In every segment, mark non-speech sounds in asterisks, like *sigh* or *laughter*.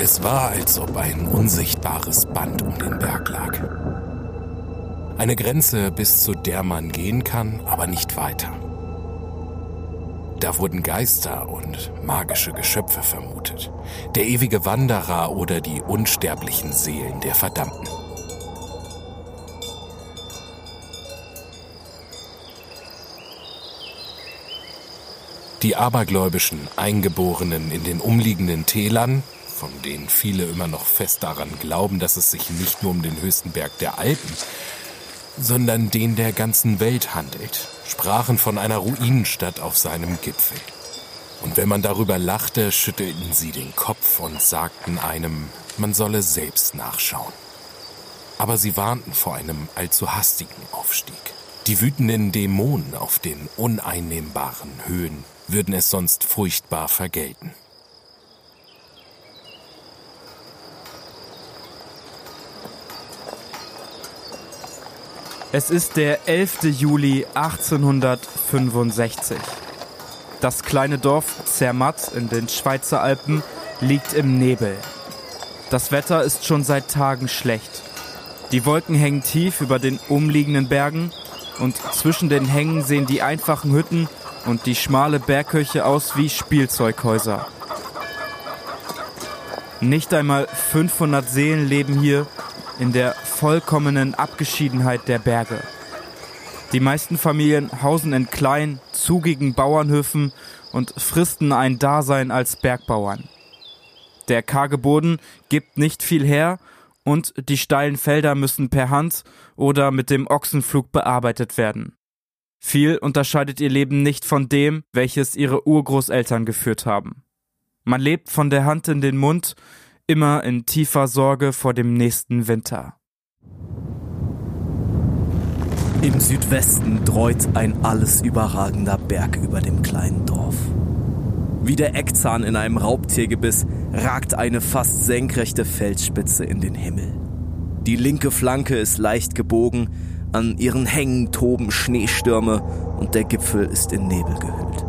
Es war, als ob ein unsichtbares Band um den Berg lag. Eine Grenze, bis zu der man gehen kann, aber nicht weiter. Da wurden Geister und magische Geschöpfe vermutet, der ewige Wanderer oder die unsterblichen Seelen der Verdammten. Die abergläubischen Eingeborenen in den umliegenden Tälern, von denen viele immer noch fest daran glauben, dass es sich nicht nur um den höchsten Berg der Alpen, sondern den der ganzen Welt handelt, sprachen von einer Ruinenstadt auf seinem Gipfel. Und wenn man darüber lachte, schüttelten sie den Kopf und sagten einem, man solle selbst nachschauen. Aber sie warnten vor einem allzu hastigen Aufstieg. Die wütenden Dämonen auf den uneinnehmbaren Höhen würden es sonst furchtbar vergelten. Es ist der 11. Juli 1865. Das kleine Dorf Zermatt in den Schweizer Alpen liegt im Nebel. Das Wetter ist schon seit Tagen schlecht. Die Wolken hängen tief über den umliegenden Bergen und zwischen den Hängen sehen die einfachen Hütten und die schmale Bergkirche aus wie Spielzeughäuser. Nicht einmal 500 Seelen leben hier in der vollkommenen Abgeschiedenheit der Berge. Die meisten Familien hausen in kleinen, zugigen Bauernhöfen und fristen ein Dasein als Bergbauern. Der karge Boden gibt nicht viel her und die steilen Felder müssen per Hand oder mit dem Ochsenflug bearbeitet werden. Viel unterscheidet ihr Leben nicht von dem, welches ihre Urgroßeltern geführt haben. Man lebt von der Hand in den Mund, immer in tiefer Sorge vor dem nächsten Winter. Im Südwesten dreut ein alles überragender Berg über dem kleinen Dorf. Wie der Eckzahn in einem Raubtiergebiss ragt eine fast senkrechte Felsspitze in den Himmel. Die linke Flanke ist leicht gebogen, an ihren Hängen toben Schneestürme und der Gipfel ist in Nebel gehüllt.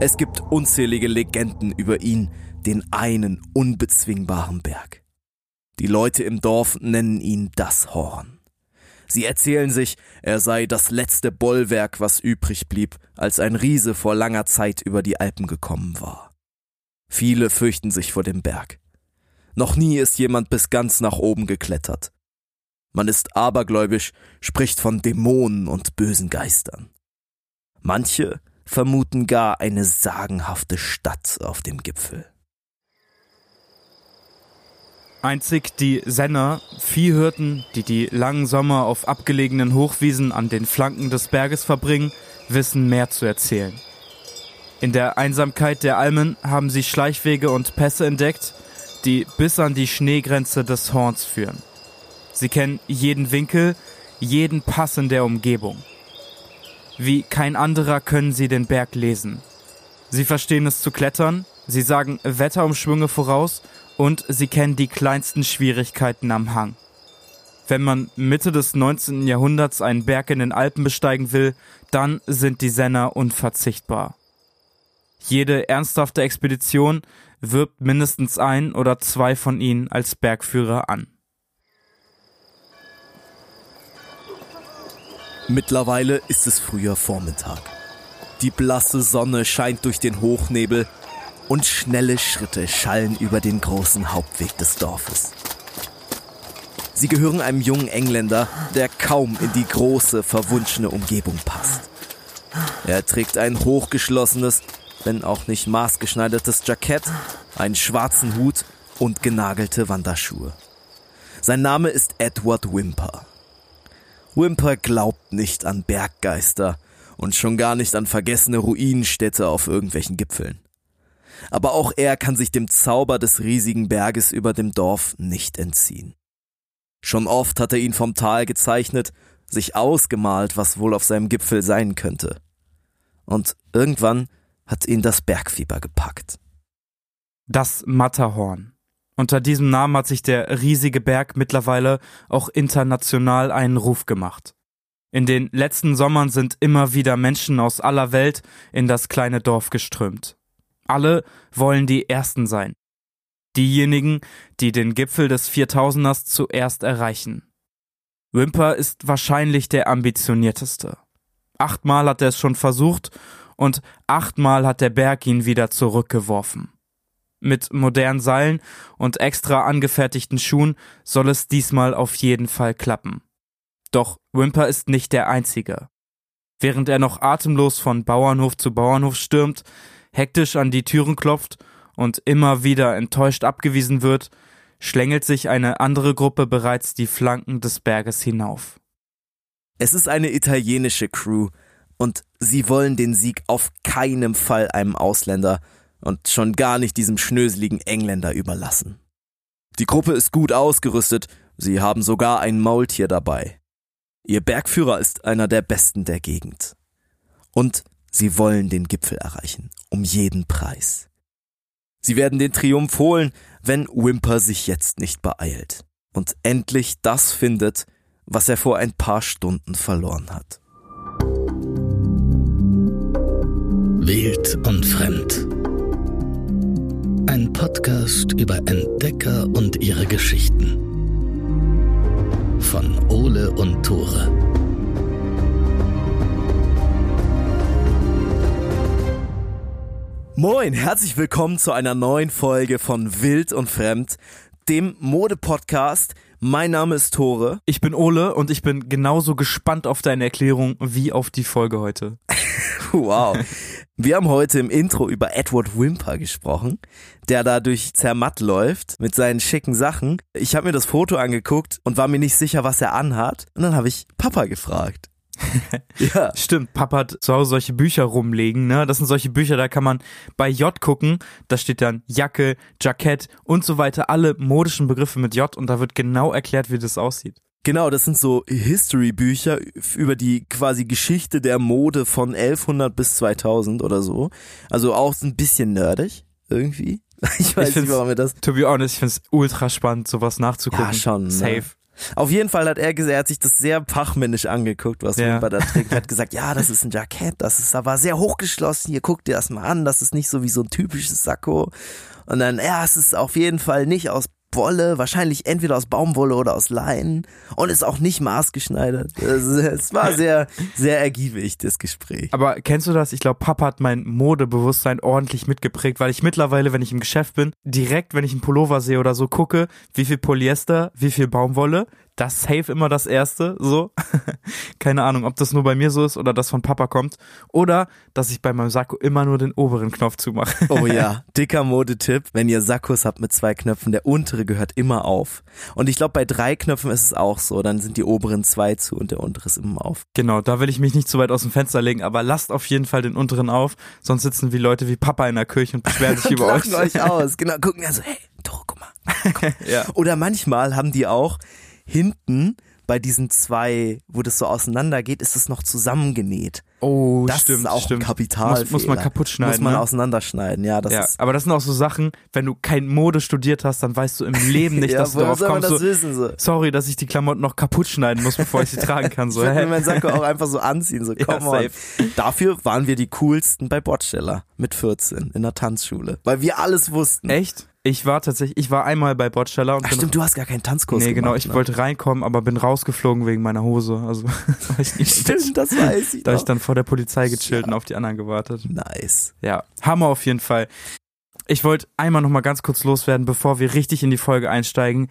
Es gibt unzählige Legenden über ihn, den einen unbezwingbaren Berg. Die Leute im Dorf nennen ihn das Horn. Sie erzählen sich, er sei das letzte Bollwerk, was übrig blieb, als ein Riese vor langer Zeit über die Alpen gekommen war. Viele fürchten sich vor dem Berg. Noch nie ist jemand bis ganz nach oben geklettert. Man ist abergläubisch, spricht von Dämonen und bösen Geistern. Manche vermuten gar eine sagenhafte Stadt auf dem Gipfel. Einzig die Senner, Viehhirten, die die langen Sommer auf abgelegenen Hochwiesen an den Flanken des Berges verbringen, wissen mehr zu erzählen. In der Einsamkeit der Almen haben sie Schleichwege und Pässe entdeckt, die bis an die Schneegrenze des Horns führen. Sie kennen jeden Winkel, jeden Pass in der Umgebung. Wie kein anderer können sie den Berg lesen. Sie verstehen es zu klettern, sie sagen Wetterumschwünge voraus und sie kennen die kleinsten Schwierigkeiten am Hang. Wenn man Mitte des 19. Jahrhunderts einen Berg in den Alpen besteigen will, dann sind die Senner unverzichtbar. Jede ernsthafte Expedition wirbt mindestens ein oder zwei von ihnen als Bergführer an. Mittlerweile ist es früher Vormittag. Die blasse Sonne scheint durch den Hochnebel und schnelle Schritte schallen über den großen Hauptweg des Dorfes. Sie gehören einem jungen Engländer, der kaum in die große, verwunschene Umgebung passt. Er trägt ein hochgeschlossenes, wenn auch nicht maßgeschneidertes Jackett, einen schwarzen Hut und genagelte Wanderschuhe. Sein Name ist Edward Wimper. Wimper glaubt nicht an Berggeister und schon gar nicht an vergessene Ruinenstädte auf irgendwelchen Gipfeln aber auch er kann sich dem Zauber des riesigen Berges über dem Dorf nicht entziehen. Schon oft hat er ihn vom Tal gezeichnet, sich ausgemalt, was wohl auf seinem Gipfel sein könnte. Und irgendwann hat ihn das Bergfieber gepackt. Das Matterhorn. Unter diesem Namen hat sich der riesige Berg mittlerweile auch international einen Ruf gemacht. In den letzten Sommern sind immer wieder Menschen aus aller Welt in das kleine Dorf geströmt. Alle wollen die Ersten sein. Diejenigen, die den Gipfel des 4000ers zuerst erreichen. Wimper ist wahrscheinlich der ambitionierteste. Achtmal hat er es schon versucht und achtmal hat der Berg ihn wieder zurückgeworfen. Mit modernen Seilen und extra angefertigten Schuhen soll es diesmal auf jeden Fall klappen. Doch Wimper ist nicht der Einzige. Während er noch atemlos von Bauernhof zu Bauernhof stürmt, hektisch an die Türen klopft und immer wieder enttäuscht abgewiesen wird, schlängelt sich eine andere Gruppe bereits die Flanken des Berges hinauf. Es ist eine italienische Crew und sie wollen den Sieg auf keinen Fall einem Ausländer und schon gar nicht diesem schnöseligen Engländer überlassen. Die Gruppe ist gut ausgerüstet, sie haben sogar ein Maultier dabei. Ihr Bergführer ist einer der besten der Gegend. Und sie wollen den Gipfel erreichen, um jeden Preis. Sie werden den Triumph holen, wenn Wimper sich jetzt nicht beeilt und endlich das findet, was er vor ein paar Stunden verloren hat. Wild und Fremd. Ein Podcast über Entdecker und ihre Geschichten. Von Ole und Tore. Moin, herzlich willkommen zu einer neuen Folge von Wild und Fremd, dem Mode-Podcast. Mein Name ist Tore. Ich bin Ole und ich bin genauso gespannt auf deine Erklärung wie auf die Folge heute. *laughs* Wow. Wir haben heute im Intro über Edward Wimper gesprochen, der da durch Zermatt läuft mit seinen schicken Sachen. Ich habe mir das Foto angeguckt und war mir nicht sicher, was er anhat. Und dann habe ich Papa gefragt. Ja. *laughs* Stimmt, Papa hat zu Hause solche Bücher rumlegen, ne? Das sind solche Bücher, da kann man bei J gucken, da steht dann Jacke, Jackett und so weiter, alle modischen Begriffe mit J und da wird genau erklärt, wie das aussieht. Genau, das sind so History-Bücher über die quasi Geschichte der Mode von 1100 bis 2000 oder so. Also auch ein bisschen nerdig irgendwie. *laughs* Ich weiß ich nicht, warum wir das. To be honest, ich finde es ultra spannend, sowas nachzugucken. Ja, schon. Ne? Safe. Ne? Auf jeden Fall hat er gesagt, er hat sich das sehr fachmännisch angeguckt, was ja. Wimper da trägt. Er hat *laughs* gesagt, ja, das ist ein Jackett, das ist aber sehr hochgeschlossen. Hier guck dir das mal an, das ist nicht so wie so ein typisches Sakko. Und dann, ja, es ist auf jeden Fall nicht aus Wolle, wahrscheinlich entweder aus Baumwolle oder aus Leinen und ist auch nicht maßgeschneidert. Es war sehr, sehr ergiebig, das Gespräch. Aber kennst du das? Ich glaube, Papa hat mein Modebewusstsein ordentlich mitgeprägt, weil ich mittlerweile, wenn ich im Geschäft bin, direkt, wenn ich einen Pullover sehe oder so, gucke, wie viel Polyester, wie viel Baumwolle, das safe immer das erste, so. *laughs* Keine Ahnung, ob das nur bei mir so ist oder das von Papa kommt. Oder, dass ich bei meinem Sakko immer nur den oberen Knopf zumache. oh ja, *laughs* dicker Modetipp. Wenn ihr Sakkos habt mit zwei Knöpfen, der untere gehört immer auf. Und ich glaube, bei drei Knöpfen ist es auch so. Dann sind die oberen zwei zu und der untere ist immer auf. Genau, da will ich mich nicht zu weit aus dem Fenster legen, aber lasst auf jeden Fall den unteren auf. Sonst sitzen wie Leute wie Papa in der Kirche und beschweren sich *laughs* über euch. euch aus. Genau, gucken ja so, hey, doch, guck mal. Guck. ja. Oder manchmal haben die auch hinten bei diesen zwei, wo das so auseinander geht, ist es noch zusammengenäht. Oh, das stimmt, ist auch stimmt. Kapital. Muss, muss, man kaputt schneiden. Muss man ne? auseinanderschneiden, ja. Das ja, ist aber das sind auch so Sachen, wenn du kein Mode studiert hast, dann weißt du im Leben nicht, *laughs* ja, dass du darauf kommst. Das so, wissen, so. Sorry, dass ich die Klamotten noch kaputt schneiden muss, bevor ich sie tragen kann. So. ich würde meinen Sakko auch einfach so anziehen. So, komm *laughs* ja, Dafür waren wir die coolsten bei Bordsteller mit 14 in der Tanzschule, weil wir alles wussten. Echt? Ich war tatsächlich, ich war einmal bei Botsteller und Ach stimmt, du hast gar keinen Tanzkurs Nee, gemacht, genau, ich ne? wollte reinkommen, aber bin rausgeflogen wegen meiner Hose. Also, *laughs* ich nicht, stimmt, das weiß ich Da noch. ich dann vor der Polizei gechillt ja. und auf die anderen gewartet. Nice. Ja, Hammer auf jeden Fall. Ich wollte einmal noch mal ganz kurz loswerden, bevor wir richtig in die Folge einsteigen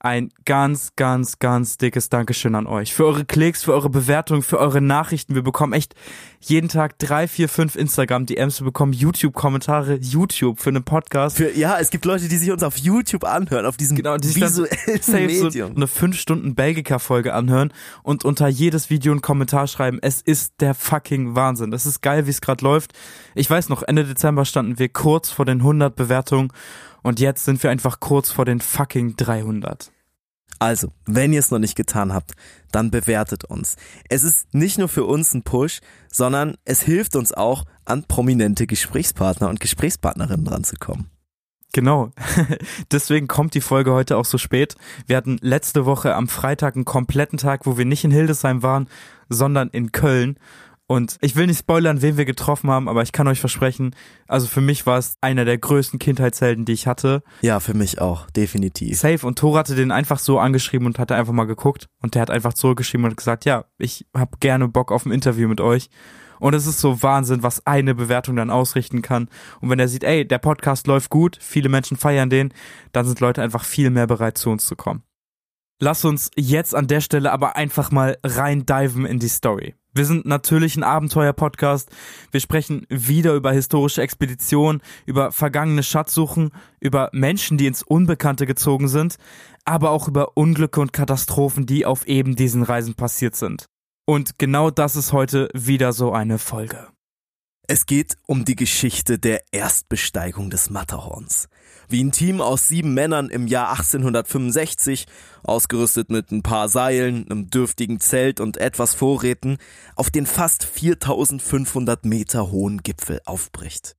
ein ganz, ganz, ganz dickes Dankeschön an euch. Für eure Klicks, für eure Bewertungen, für eure Nachrichten. Wir bekommen echt jeden Tag drei, vier, fünf Instagram-DMs. Wir bekommen YouTube-Kommentare, YouTube für einen Podcast. Für, ja, es gibt Leute, die sich uns auf YouTube anhören, auf diesem genau, die visuellen safe Medium. So eine fünf Stunden Belgica-Folge anhören und unter jedes Video einen Kommentar schreiben. Es ist der fucking Wahnsinn. Das ist geil, wie es gerade läuft. Ich weiß noch, Ende Dezember standen wir kurz vor den 100 Bewertungen und jetzt sind wir einfach kurz vor den fucking 300. Also, wenn ihr es noch nicht getan habt, dann bewertet uns. Es ist nicht nur für uns ein Push, sondern es hilft uns auch, an prominente Gesprächspartner und Gesprächspartnerinnen dran zu kommen. Genau. *laughs* Deswegen kommt die Folge heute auch so spät. Wir hatten letzte Woche am Freitag einen kompletten Tag, wo wir nicht in Hildesheim waren, sondern in Köln. Und ich will nicht spoilern, wen wir getroffen haben, aber ich kann euch versprechen, also für mich war es einer der größten Kindheitshelden, die ich hatte. Ja, für mich auch, definitiv. Safe. Und Thor hatte den einfach so angeschrieben und hatte einfach mal geguckt. Und der hat einfach zurückgeschrieben und gesagt, ja, ich habe gerne Bock auf ein Interview mit euch. Und es ist so Wahnsinn, was eine Bewertung dann ausrichten kann. Und wenn er sieht, ey, der Podcast läuft gut, viele Menschen feiern den, dann sind Leute einfach viel mehr bereit, zu uns zu kommen. Lass uns jetzt an der Stelle aber einfach mal rein diven in die Story. Wir sind natürlich ein Abenteuer-Podcast. Wir sprechen wieder über historische Expeditionen, über vergangene Schatzsuchen, über Menschen, die ins Unbekannte gezogen sind, aber auch über Unglücke und Katastrophen, die auf eben diesen Reisen passiert sind. Und genau das ist heute wieder so eine Folge. Es geht um die Geschichte der Erstbesteigung des Matterhorns. Wie ein Team aus sieben Männern im Jahr 1865, ausgerüstet mit ein paar Seilen, einem dürftigen Zelt und etwas Vorräten, auf den fast 4500 Meter hohen Gipfel aufbricht.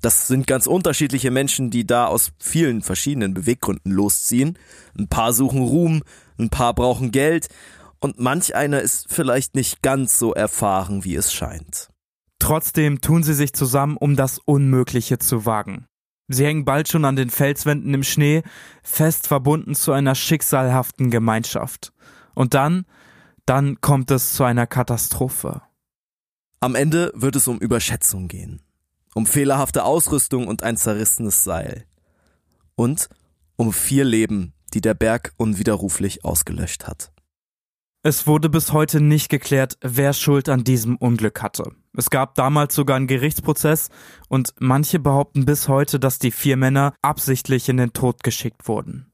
Das sind ganz unterschiedliche Menschen, die da aus vielen verschiedenen Beweggründen losziehen. Ein paar suchen Ruhm, ein paar brauchen Geld und manch einer ist vielleicht nicht ganz so erfahren, wie es scheint. Trotzdem tun sie sich zusammen, um das Unmögliche zu wagen. Sie hängen bald schon an den Felswänden im Schnee, fest verbunden zu einer schicksalhaften Gemeinschaft. Und dann, dann kommt es zu einer Katastrophe. Am Ende wird es um Überschätzung gehen, um fehlerhafte Ausrüstung und ein zerrissenes Seil. Und um vier Leben, die der Berg unwiderruflich ausgelöscht hat. Es wurde bis heute nicht geklärt, wer Schuld an diesem Unglück hatte. Es gab damals sogar einen Gerichtsprozess und manche behaupten bis heute, dass die vier Männer absichtlich in den Tod geschickt wurden.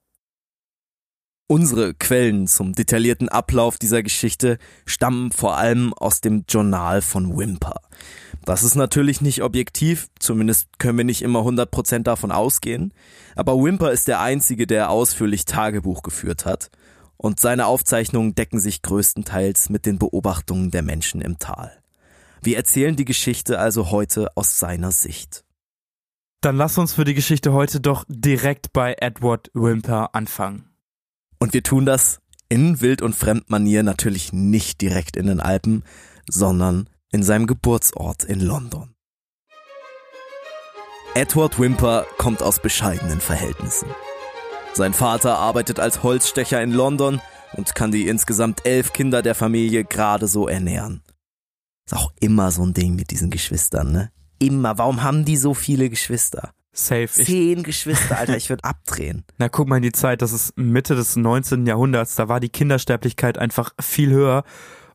Unsere Quellen zum detaillierten Ablauf dieser Geschichte stammen vor allem aus dem Journal von Wimper. Das ist natürlich nicht objektiv, zumindest können wir nicht immer 100% davon ausgehen, aber Wimper ist der einzige, der ausführlich Tagebuch geführt hat und seine Aufzeichnungen decken sich größtenteils mit den Beobachtungen der Menschen im Tal. Wir erzählen die Geschichte also heute aus seiner Sicht. Dann lass uns für die Geschichte heute doch direkt bei Edward Wimper anfangen. Und wir tun das in Wild- und Fremdmanier natürlich nicht direkt in den Alpen, sondern in seinem Geburtsort in London. Edward Wimper kommt aus bescheidenen Verhältnissen. Sein Vater arbeitet als Holzstecher in London und kann die insgesamt elf Kinder der Familie gerade so ernähren. Ist auch immer so ein Ding mit diesen Geschwistern, ne? Immer. Warum haben die so viele Geschwister? Safe. Zehn ich Geschwister, Alter, ich würde abdrehen. *laughs* Na, guck mal in die Zeit, das ist Mitte des 19. Jahrhunderts, da war die Kindersterblichkeit einfach viel höher.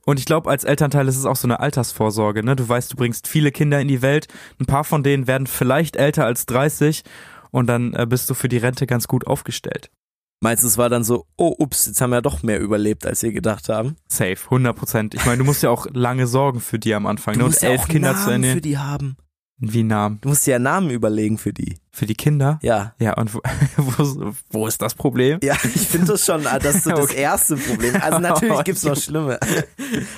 Und ich glaube, als Elternteil ist es auch so eine Altersvorsorge, ne? Du weißt, du bringst viele Kinder in die Welt, ein paar von denen werden vielleicht älter als 30 und dann äh, bist du für die Rente ganz gut aufgestellt. Meinst du, es war dann so, oh, ups, jetzt haben wir ja doch mehr überlebt, als wir gedacht haben? Safe, 100 Prozent. Ich meine, du musst ja auch lange sorgen für die am Anfang. Du ne? musst Und ja elf auch Kinder Namen zu ernähren. für die haben. Wie Namen? Du musst dir ja Namen überlegen für die. Für die Kinder? Ja. Ja, und wo, *laughs* wo, wo ist das Problem? Ja, ich finde das schon, ah, das ist so *laughs* das Okay. erste Problem. Also natürlich gibt's noch *laughs* schlimme.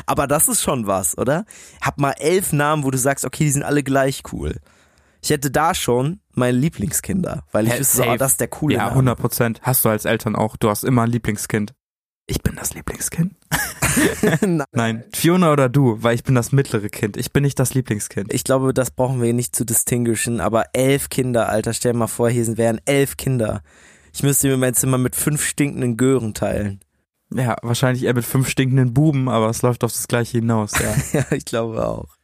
Aber das ist schon was, oder? Hab mal elf Namen, wo du sagst, okay, die sind alle gleich cool. Ich hätte da schon meine Lieblingskinder, weil ich Hä, wüsste, ah, das ist der coole Ja, Name. 100 Prozent. Hast du als Eltern auch. Du hast immer ein Lieblingskind. Ich bin das Lieblingskind. *laughs* Nein. Nein, Fiona oder du, weil ich bin das mittlere Kind. Ich bin nicht das Lieblingskind. Ich glaube, das brauchen wir nicht zu distinguishen, aber elf Kinder, Alter, stell dir mal vor, hier sind- wären elf Kinder. Ich müsste mir mein Zimmer mit fünf stinkenden Gören teilen. Ja, wahrscheinlich eher mit fünf stinkenden Buben, aber es läuft auf das Gleiche hinaus, ja. *laughs* Ja, ich glaube auch.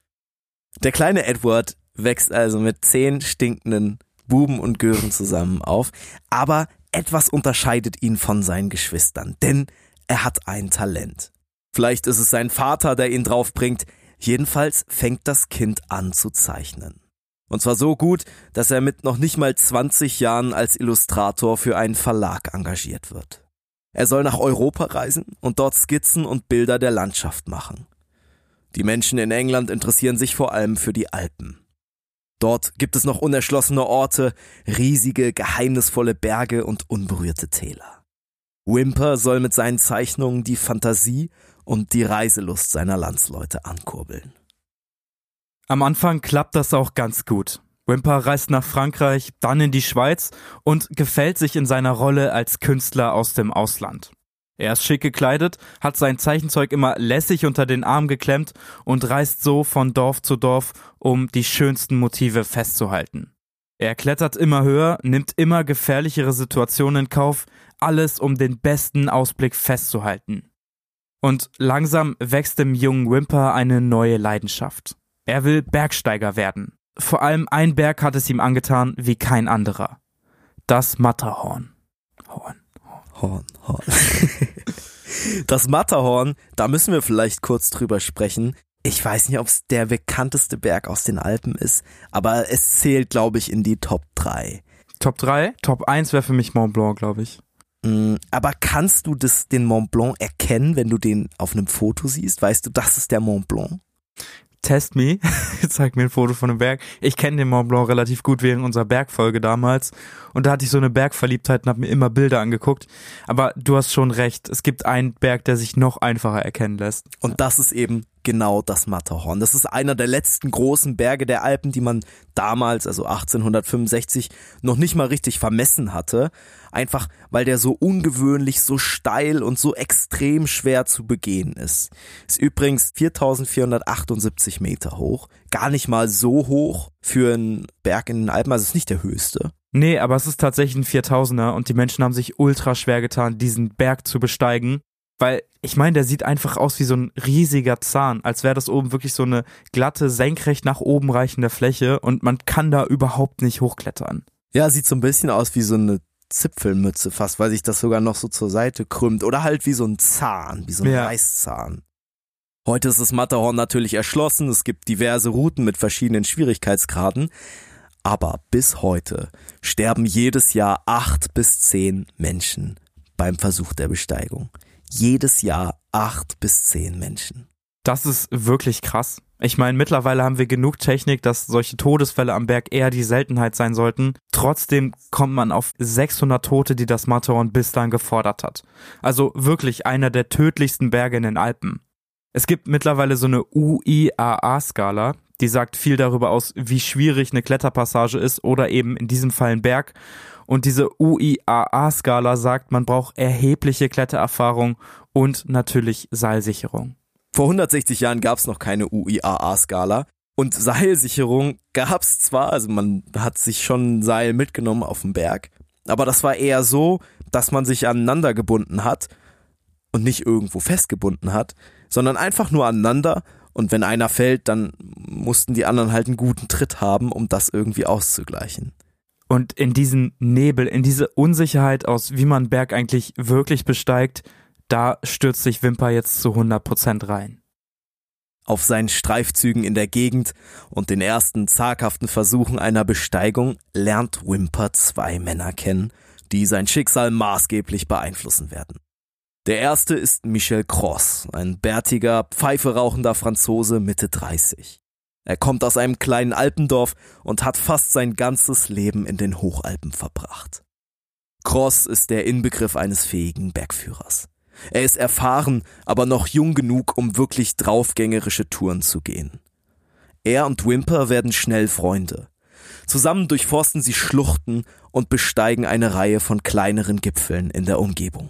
Der kleine Edward wächst also mit zehn stinkenden Buben und Gören zusammen auf, aber etwas unterscheidet ihn von seinen Geschwistern, denn er hat ein Talent. Vielleicht ist es sein Vater, der ihn draufbringt, jedenfalls fängt das Kind an zu zeichnen. Und zwar so gut, dass er mit noch nicht mal 20 Jahren als Illustrator für einen Verlag engagiert wird. Er soll nach Europa reisen und dort Skizzen und Bilder der Landschaft machen. Die Menschen in England interessieren sich vor allem für die Alpen. Dort gibt es noch unerschlossene Orte, riesige, geheimnisvolle Berge und unberührte Täler. Wimper soll mit seinen Zeichnungen die Fantasie und die Reiselust seiner Landsleute ankurbeln. Am Anfang klappt das auch ganz gut. Wimper reist nach Frankreich, dann in die Schweiz und gefällt sich in seiner Rolle als Künstler aus dem Ausland. Er ist schick gekleidet, hat sein Zeichenzeug immer lässig unter den Arm geklemmt und reist so von Dorf zu Dorf, um die schönsten Motive festzuhalten. Er klettert immer höher, nimmt immer gefährlichere Situationen in Kauf, alles um den besten Ausblick festzuhalten. Und langsam wächst im jungen Wimper eine neue Leidenschaft. Er will Bergsteiger werden. Vor allem ein Berg hat es ihm angetan wie kein anderer. Das Matterhorn. Horn. Horn, Horn. *laughs* das Matterhorn, da müssen wir vielleicht kurz drüber sprechen. Ich weiß nicht, ob es der bekannteste Berg aus den Alpen ist, aber es zählt, glaube ich, in die Top 3. Top 3? Top 1 wäre für mich Mont Blanc, glaube ich. Mm, aber kannst du das, den Mont Blanc erkennen, wenn du den auf einem Foto siehst? Weißt du, das ist der Mont Blanc? Test Me, *laughs* zeig mir ein Foto von einem Berg. Ich kenne den Mont Blanc relativ gut wegen unserer Bergfolge damals. Und da hatte ich so eine Bergverliebtheit und habe mir immer Bilder angeguckt. Aber du hast schon recht, es gibt einen Berg, der sich noch einfacher erkennen lässt. Und das ist eben genau das Matterhorn. Das ist einer der letzten großen Berge der Alpen, die man damals, also 1865, noch nicht mal richtig vermessen hatte. Einfach weil der so ungewöhnlich, so steil und so extrem schwer zu begehen ist. Ist übrigens 4478 Meter hoch. Gar nicht mal so hoch für einen Berg in den Alpen, also ist nicht der höchste. Nee, aber es ist tatsächlich ein 4000er und die Menschen haben sich ultra schwer getan, diesen Berg zu besteigen. Weil ich meine, der sieht einfach aus wie so ein riesiger Zahn, als wäre das oben wirklich so eine glatte, senkrecht nach oben reichende Fläche und man kann da überhaupt nicht hochklettern. Ja, sieht so ein bisschen aus wie so eine Zipfelmütze fast, weil sich das sogar noch so zur Seite krümmt. Oder halt wie so ein Zahn, wie so ein ja. Reißzahn. Heute ist das Matterhorn natürlich erschlossen, es gibt diverse Routen mit verschiedenen Schwierigkeitsgraden. Aber bis heute sterben jedes Jahr acht bis zehn Menschen beim Versuch der Besteigung jedes Jahr acht bis zehn Menschen. Das ist wirklich krass. Ich meine, mittlerweile haben wir genug Technik, dass solche Todesfälle am Berg eher die Seltenheit sein sollten. Trotzdem kommt man auf 600 Tote, die das Matterhorn bis dahin gefordert hat. Also wirklich einer der tödlichsten Berge in den Alpen. Es gibt mittlerweile so eine UIAA-Skala, die sagt viel darüber aus, wie schwierig eine Kletterpassage ist oder eben in diesem Fall ein Berg. Und diese UIAA-Skala sagt, man braucht erhebliche Klettererfahrung und natürlich Seilsicherung. Vor 160 Jahren gab es noch keine UIAA-Skala. Und Seilsicherung gab es zwar, also man hat sich schon ein Seil mitgenommen auf dem Berg, aber das war eher so, dass man sich aneinander gebunden hat und nicht irgendwo festgebunden hat, sondern einfach nur aneinander und wenn einer fällt, dann mussten die anderen halt einen guten Tritt haben, um das irgendwie auszugleichen. Und in diesen Nebel, in diese Unsicherheit aus, wie man Berg eigentlich wirklich besteigt, da stürzt sich Wimper jetzt zu 100 Prozent rein. Auf seinen Streifzügen in der Gegend und den ersten zaghaften Versuchen einer Besteigung lernt Wimper zwei Männer kennen, die sein Schicksal maßgeblich beeinflussen werden. Der erste ist Michel Cross, ein bärtiger, Pfeife rauchender Franzose Mitte 30. Er kommt aus einem kleinen Alpendorf und hat fast sein ganzes Leben in den Hochalpen verbracht. Cross ist der Inbegriff eines fähigen Bergführers. Er ist erfahren, aber noch jung genug, um wirklich draufgängerische Touren zu gehen. Er und Wimper werden schnell Freunde. Zusammen durchforsten sie Schluchten und besteigen eine Reihe von kleineren Gipfeln in der Umgebung.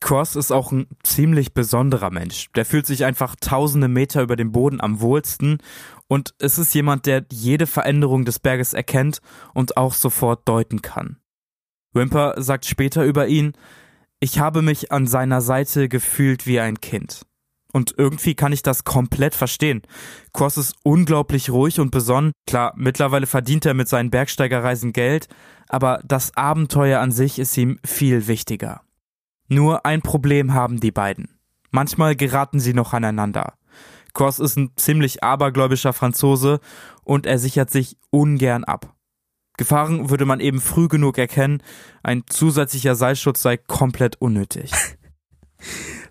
Cross ist auch ein ziemlich besonderer Mensch. Der fühlt sich einfach tausende Meter über dem Boden am wohlsten und es ist jemand, der jede Veränderung des Berges erkennt und auch sofort deuten kann. Wimper sagt später über ihn, ich habe mich an seiner Seite gefühlt wie ein Kind. Und irgendwie kann ich das komplett verstehen. Cross ist unglaublich ruhig und besonnen. Klar, mittlerweile verdient er mit seinen Bergsteigerreisen Geld, aber das Abenteuer an sich ist ihm viel wichtiger. Nur ein Problem haben die beiden. Manchmal geraten sie noch aneinander. Cross ist ein ziemlich abergläubischer Franzose und er sichert sich ungern ab. Gefahren würde man eben früh genug erkennen, ein zusätzlicher Seilschutz sei komplett unnötig. *laughs*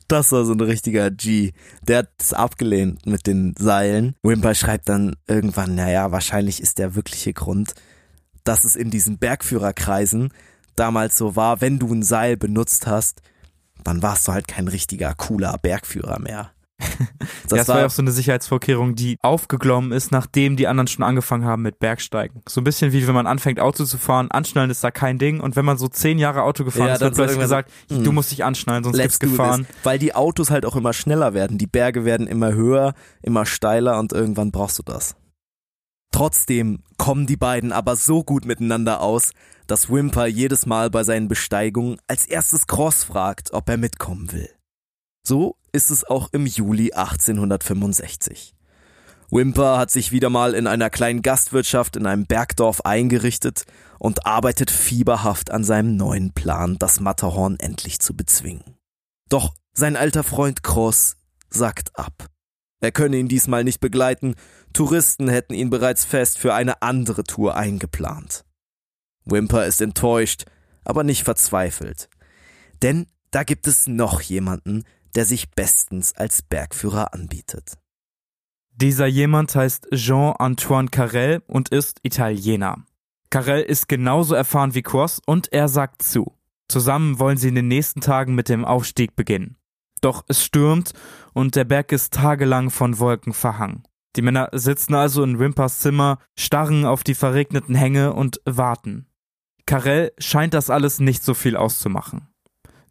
Das war so ein richtiger G. Der hat es abgelehnt mit den Seilen. Wimper schreibt dann irgendwann, naja, wahrscheinlich ist der wirkliche Grund, dass es in diesen Bergführerkreisen damals so war, wenn du ein Seil benutzt hast, dann warst du halt kein richtiger cooler Bergführer mehr. *laughs* Das, das war ja auch so eine Sicherheitsvorkehrung, die aufgeglommen ist, nachdem die anderen schon angefangen haben mit Bergsteigen. So ein bisschen wie wenn man anfängt Auto zu fahren, anschnallen ist da kein Ding und wenn man so zehn Jahre Auto gefahren ja, ist, wird plötzlich gesagt, so, du musst dich anschnallen, sonst gibt's Gefahren. Weil die Autos halt auch immer schneller werden, die Berge werden immer höher, immer steiler und irgendwann brauchst du das. Trotzdem kommen die beiden aber so gut miteinander aus, dass Wimper jedes Mal bei seinen Besteigungen als erstes Cross fragt, ob er mitkommen will. So ist es auch im Juli 1865. Wimper hat sich wieder mal in einer kleinen Gastwirtschaft in einem Bergdorf eingerichtet und arbeitet fieberhaft an seinem neuen Plan, das Matterhorn endlich zu bezwingen. Doch sein alter Freund Cross sagt ab. Er könne ihn diesmal nicht begleiten, Touristen hätten ihn bereits fest für eine andere Tour eingeplant. Wimper ist enttäuscht, aber nicht verzweifelt. Denn da gibt es noch jemanden, der sich bestens als Bergführer anbietet. Dieser jemand heißt Jean-Antoine Carrel und ist Italiener. Carrel ist genauso erfahren wie Cross und er sagt zu. Zusammen wollen sie in den nächsten Tagen mit dem Aufstieg beginnen. Doch es stürmt und der Berg ist tagelang von Wolken verhangen. Die Männer sitzen also in Wimpers Zimmer, starren auf die verregneten Hänge und warten. Karel scheint das alles nicht so viel auszumachen.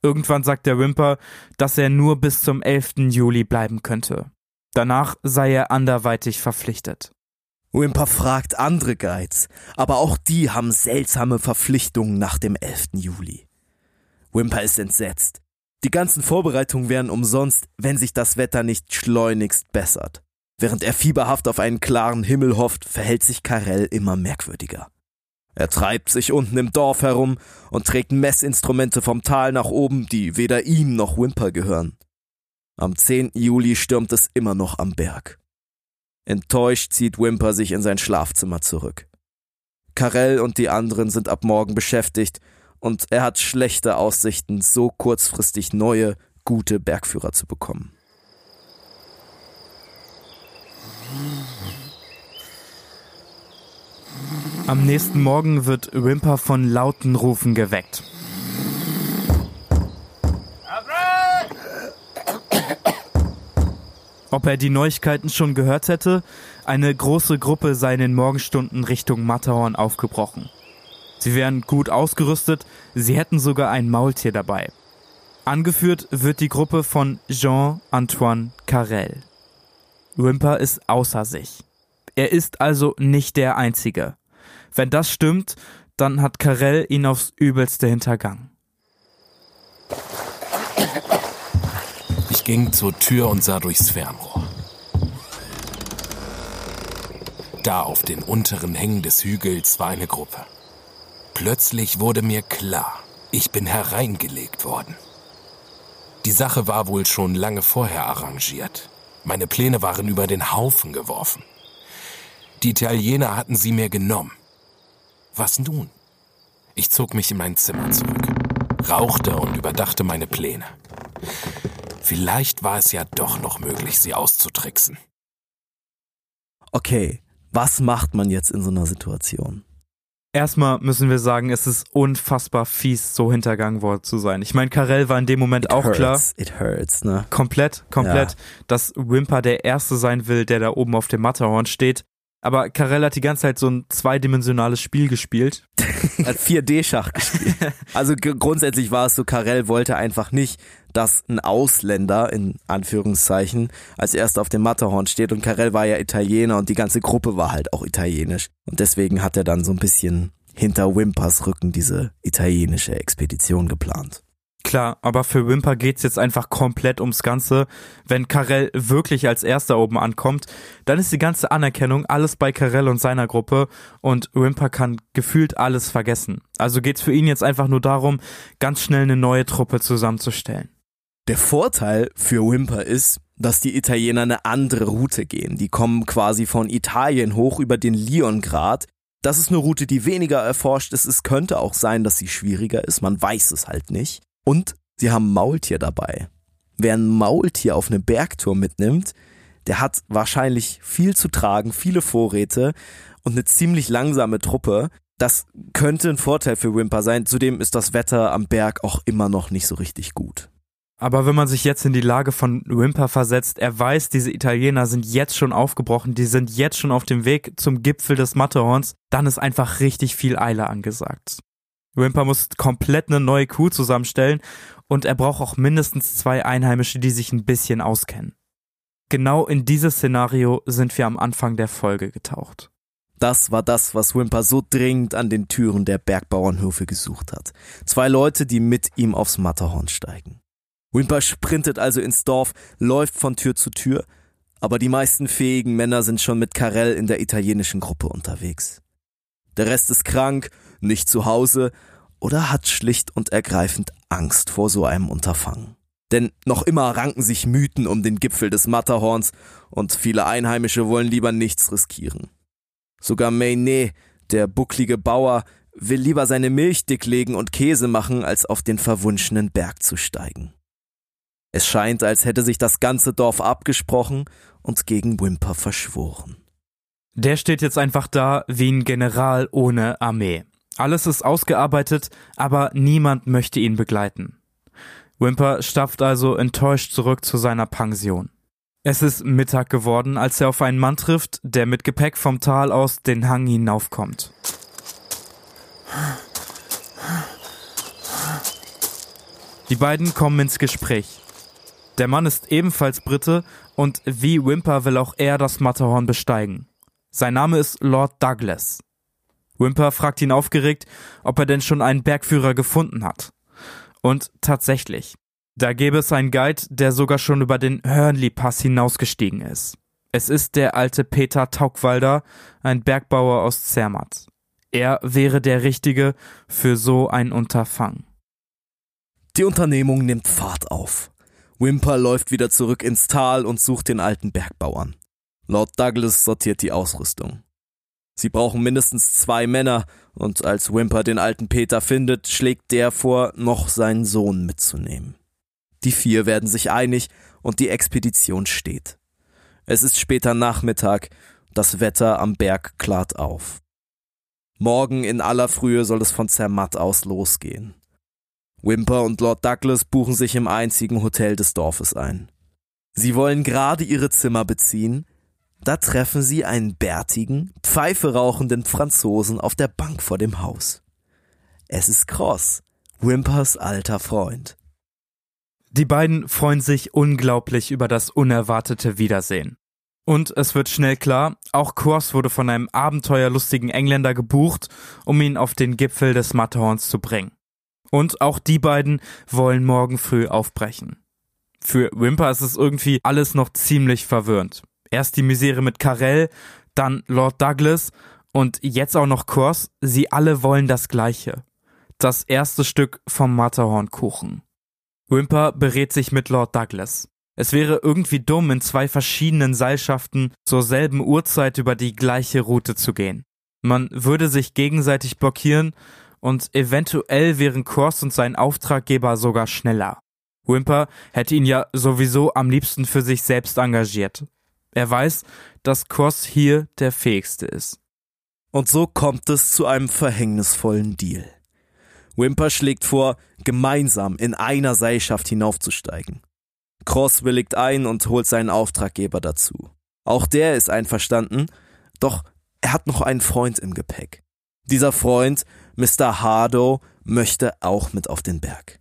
Irgendwann sagt der Wimper, dass er nur bis zum 11. Juli bleiben könnte. Danach sei er anderweitig verpflichtet. Wimper fragt andere Guides, aber auch die haben seltsame Verpflichtungen nach dem 11. Juli. Wimper ist entsetzt. Die ganzen Vorbereitungen wären umsonst, wenn sich das Wetter nicht schleunigst bessert. Während er fieberhaft auf einen klaren Himmel hofft, verhält sich Karel immer merkwürdiger. Er treibt sich unten im Dorf herum und trägt Messinstrumente vom Tal nach oben, die weder ihm noch Wimper gehören. Am 10. Juli stürmt es immer noch am Berg. Enttäuscht zieht Wimper sich in sein Schlafzimmer zurück. Karel und die anderen sind ab morgen beschäftigt und er hat schlechte Aussichten, so kurzfristig neue, gute Bergführer zu bekommen. Am nächsten Morgen wird Wimper von lauten Rufen geweckt. Ob er die Neuigkeiten schon gehört hätte? Eine große Gruppe sei in den Morgenstunden Richtung Matterhorn aufgebrochen. Sie wären gut ausgerüstet, sie hätten sogar ein Maultier dabei. Angeführt wird die Gruppe von Jean-Antoine Carrel. Wimper ist außer sich. Er ist also nicht der Einzige. Wenn das stimmt, dann hat Carell ihn aufs Übelste hintergangen. Ich ging zur Tür und sah durchs Fernrohr. Da auf den unteren Hängen des Hügels war eine Gruppe. Plötzlich wurde mir klar, ich bin hereingelegt worden. Die Sache war wohl schon lange vorher arrangiert. Meine Pläne waren über den Haufen geworfen. Die Italiener hatten sie mir genommen. Was nun? Ich zog mich in mein Zimmer zurück, rauchte und überdachte meine Pläne. Vielleicht war es ja doch noch möglich, sie auszutricksen. Okay, was macht man jetzt in so einer Situation? Erstmal müssen wir sagen, es ist unfassbar fies, so hintergangen worden zu sein. Ich meine, Karel war in dem Moment It auch hurts. klar. It hurts, ne? Komplett, komplett, Ja. dass Wimper der Erste sein will, der da oben auf dem Matterhorn steht. Aber Karel hat die ganze Zeit so ein zweidimensionales Spiel gespielt. Er *laughs* hat 4D-Schach gespielt. *laughs* Also grundsätzlich war es so, Karel wollte einfach nicht, dass ein Ausländer, in Anführungszeichen, als erster auf dem Matterhorn steht und Karel war ja Italiener und die ganze Gruppe war halt auch italienisch. Und deswegen hat er dann so ein bisschen hinter Wimpers Rücken diese italienische Expedition geplant. Klar, aber für Wimper geht's jetzt einfach komplett ums Ganze. Wenn Karel wirklich als Erster oben ankommt, dann ist die ganze Anerkennung alles bei Karel und seiner Gruppe und Wimper kann gefühlt alles vergessen. Also geht's für ihn jetzt einfach nur darum, ganz schnell eine neue Truppe zusammenzustellen. Der Vorteil für Wimper ist, dass die Italiener eine andere Route gehen. Die kommen quasi von Italien hoch über den Liongrat. Das ist eine Route, die weniger erforscht ist. Es könnte auch sein, dass sie schwieriger ist. Man weiß es halt nicht. Und sie haben Maultier dabei. Wer ein Maultier auf eine Bergtour mitnimmt, der hat wahrscheinlich viel zu tragen, viele Vorräte und eine ziemlich langsame Truppe. Das könnte ein Vorteil für Wimper sein. Zudem ist das Wetter am Berg auch immer noch nicht so richtig gut. Aber wenn man sich jetzt in die Lage von Wimper versetzt, er weiß, diese Italiener sind jetzt schon aufgebrochen, die sind jetzt schon auf dem Weg zum Gipfel des Matterhorns, dann ist einfach richtig viel Eile angesagt. Wimper muss komplett eine neue Crew zusammenstellen und er braucht auch mindestens zwei Einheimische, die sich ein bisschen auskennen. Genau in dieses Szenario sind wir am Anfang der Folge getaucht. Das war das, was Wimper so dringend an den Türen der Bergbauernhöfe gesucht hat. Zwei Leute, die mit ihm aufs Matterhorn steigen. Wimper sprintet also ins Dorf, läuft von Tür zu Tür, aber die meisten fähigen Männer sind schon mit Karel in der italienischen Gruppe unterwegs. Der Rest ist krank, nicht zu Hause oder hat schlicht und ergreifend Angst vor so einem Unterfangen. Denn noch immer ranken sich Mythen um den Gipfel des Matterhorns und viele Einheimische wollen lieber nichts riskieren. Sogar Mayne, der bucklige Bauer, will lieber seine Milch dicklegen und Käse machen, als auf den verwunschenen Berg zu steigen. Es scheint, als hätte sich das ganze Dorf abgesprochen und gegen Wimper verschworen. Der steht jetzt einfach da wie ein General ohne Armee. Alles ist ausgearbeitet, aber niemand möchte ihn begleiten. Wimper stapft also enttäuscht zurück zu seiner Pension. Es ist Mittag geworden, als er auf einen Mann trifft, der mit Gepäck vom Tal aus den Hang hinaufkommt. Die beiden kommen ins Gespräch. Der Mann ist ebenfalls Brite und wie Wimper will auch er das Matterhorn besteigen. Sein Name ist Lord Douglas. Wimper fragt ihn aufgeregt, ob er denn schon einen Bergführer gefunden hat. Und tatsächlich, da gäbe es einen Guide, der sogar schon über den Hörnli-Pass hinausgestiegen ist. Es ist der alte Peter Taugwalder, ein Bergbauer aus Zermatt. Er wäre der Richtige für so ein Unterfangen. Die Unternehmung nimmt Fahrt auf. Wimper läuft wieder zurück ins Tal und sucht den alten Bergbauern. Lord Douglas sortiert die Ausrüstung. Sie brauchen mindestens zwei Männer, und als Wimper den alten Peter findet, schlägt der vor, noch seinen Sohn mitzunehmen. Die vier werden sich einig und die Expedition steht. Es ist später Nachmittag, das Wetter am Berg klart auf. Morgen in aller Frühe soll es von Zermatt aus losgehen. Wimper und Lord Douglas buchen sich im einzigen Hotel des Dorfes ein. Sie wollen gerade ihre Zimmer beziehen, da treffen sie einen bärtigen, Pfeife rauchenden Franzosen auf der Bank vor dem Haus. Es ist Cross, Wimpers alter Freund. Die beiden freuen sich unglaublich über das unerwartete Wiedersehen. Und es wird schnell klar, auch Cross wurde von einem abenteuerlustigen Engländer gebucht, um ihn auf den Gipfel des Matterhorns zu bringen. Und auch die beiden wollen morgen früh aufbrechen. Für Wimper ist es irgendwie alles noch ziemlich verwirrend. Erst die Misere mit Karel, dann Lord Douglas und jetzt auch noch Cross. Sie alle wollen das Gleiche. Das erste Stück vom Matterhornkuchen. Wimper berät sich mit Lord Douglas. Es wäre irgendwie dumm, in zwei verschiedenen Seilschaften zur selben Uhrzeit über die gleiche Route zu gehen. Man würde sich gegenseitig blockieren und eventuell wären Cross und sein Auftraggeber sogar schneller. Wimper hätte ihn ja sowieso am liebsten für sich selbst engagiert. Er weiß, dass Cross hier der fähigste ist. Und so kommt es zu einem verhängnisvollen Deal. Wimper schlägt vor, gemeinsam in einer Seilschaft hinaufzusteigen. Cross willigt ein und holt seinen Auftraggeber dazu. Auch der ist einverstanden, doch er hat noch einen Freund im Gepäck. Dieser Freund Mr. Hardo möchte auch mit auf den Berg.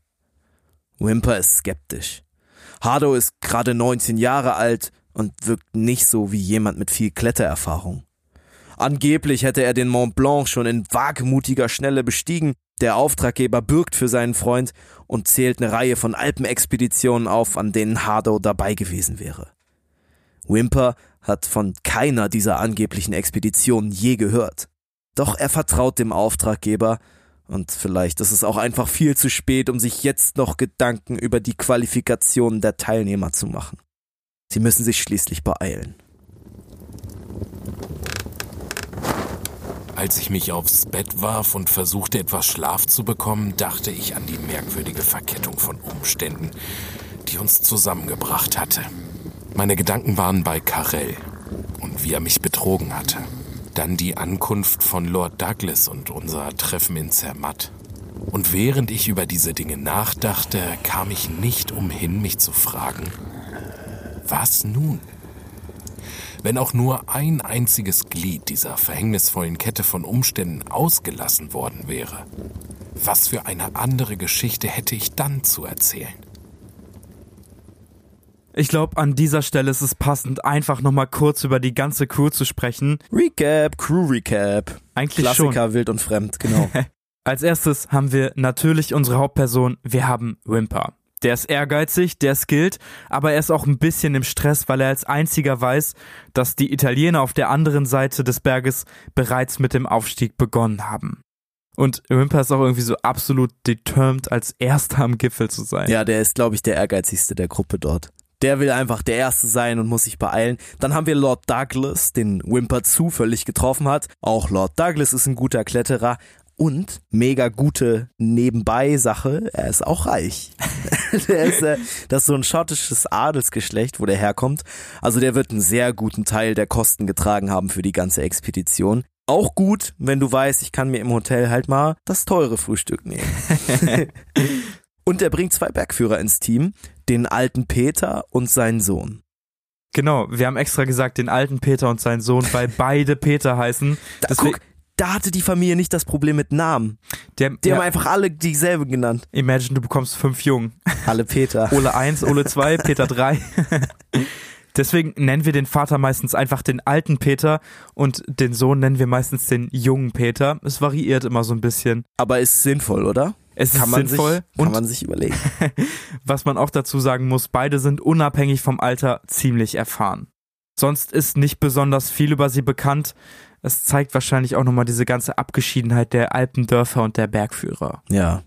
Wimper ist skeptisch. Hardo ist gerade 19 Jahre alt und wirkt nicht so wie jemand mit viel Klettererfahrung. Angeblich hätte er den Mont Blanc schon in wagemutiger Schnelle bestiegen. Der Auftraggeber bürgt für seinen Freund und zählt eine Reihe von Alpenexpeditionen auf, an denen Hardo dabei gewesen wäre. Wimper hat von keiner dieser angeblichen Expeditionen je gehört. Doch er vertraut dem Auftraggeber, und vielleicht ist es auch einfach viel zu spät, um sich jetzt noch Gedanken über die Qualifikationen der Teilnehmer zu machen. Sie müssen sich schließlich beeilen. Als ich mich aufs Bett warf und versuchte etwas Schlaf zu bekommen, dachte ich an die merkwürdige Verkettung von Umständen, die uns zusammengebracht hatte. Meine Gedanken waren bei Karel und wie er mich betrogen hatte. Dann die Ankunft von Lord Douglas und unser Treffen in Zermatt. Und während ich über diese Dinge nachdachte, kam ich nicht umhin, mich zu fragen, was nun? Wenn auch nur ein einziges Glied dieser verhängnisvollen Kette von Umständen ausgelassen worden wäre, was für eine andere Geschichte hätte ich dann zu erzählen? Ich glaube, an dieser Stelle ist es passend, einfach nochmal kurz über die ganze Crew zu sprechen. Recap, Crew Recap. Eigentlich Klassiker, schon. wild und fremd, genau. *laughs* Als erstes haben wir natürlich unsere Hauptperson. Wir haben Wimper. Der ist ehrgeizig, der skillt, aber er ist auch ein bisschen im Stress, weil er als einziger weiß, dass die Italiener auf der anderen Seite des Berges bereits mit dem Aufstieg begonnen haben. Und Wimper ist auch irgendwie so absolut determined, als erster am Gipfel zu sein. ja, der ist, glaube ich, der ehrgeizigste der Gruppe dort. Der will einfach der Erste sein und muss sich beeilen. Dann haben wir Lord Douglas, den Wimper zufällig getroffen hat. Auch Lord Douglas ist ein guter Kletterer. Und mega gute Nebenbei-Sache, er ist auch reich. *laughs* der ist, äh, das ist so ein schottisches Adelsgeschlecht, wo der herkommt. Also der wird einen sehr guten Teil der Kosten getragen haben für die ganze Expedition. Auch gut, wenn du weißt, ich kann mir im Hotel halt mal das teure Frühstück nehmen. *laughs* Und er bringt zwei Bergführer ins Team, den alten Peter und seinen Sohn. Genau, wir haben extra gesagt, den alten Peter und seinen Sohn, weil *laughs* beide Peter heißen. Da, guck, da hatte die Familie nicht das Problem mit Namen. der, Die ja, haben einfach alle dieselbe genannt. Imagine, du bekommst fünf Jungen. Alle Peter. *laughs* Ole 1, Ole 2, Peter 3. *laughs* Deswegen nennen wir den Vater meistens einfach den alten Peter und den Sohn nennen wir meistens den jungen Peter. Es variiert immer so ein bisschen. Aber ist sinnvoll, oder? Es ist Kann man, sinnvoll sich, kann und man sich überlegen. *laughs* was man auch dazu sagen muss, beide sind unabhängig vom Alter ziemlich erfahren. Sonst ist nicht besonders viel über sie bekannt. Es zeigt wahrscheinlich auch nochmal diese ganze Abgeschiedenheit der Alpendörfer und der Bergführer. Ja.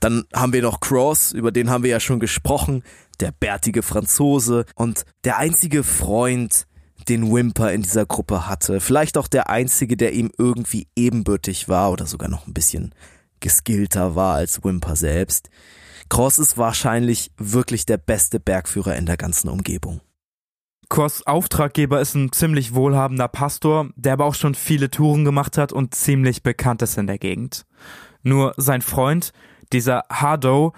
Dann haben wir noch Cross, über den haben wir ja schon gesprochen, der bärtige Franzose und der einzige Freund, den Wimper in dieser Gruppe hatte. Vielleicht auch der einzige, der ihm irgendwie ebenbürtig war oder sogar noch ein bisschen geskillter war als Wimper selbst. Cross ist wahrscheinlich wirklich der beste Bergführer in der ganzen Umgebung. Kors Auftraggeber ist ein ziemlich wohlhabender Pastor, der aber auch schon viele Touren gemacht hat und ziemlich bekannt ist in der Gegend. Nur sein Freund, dieser Hardow,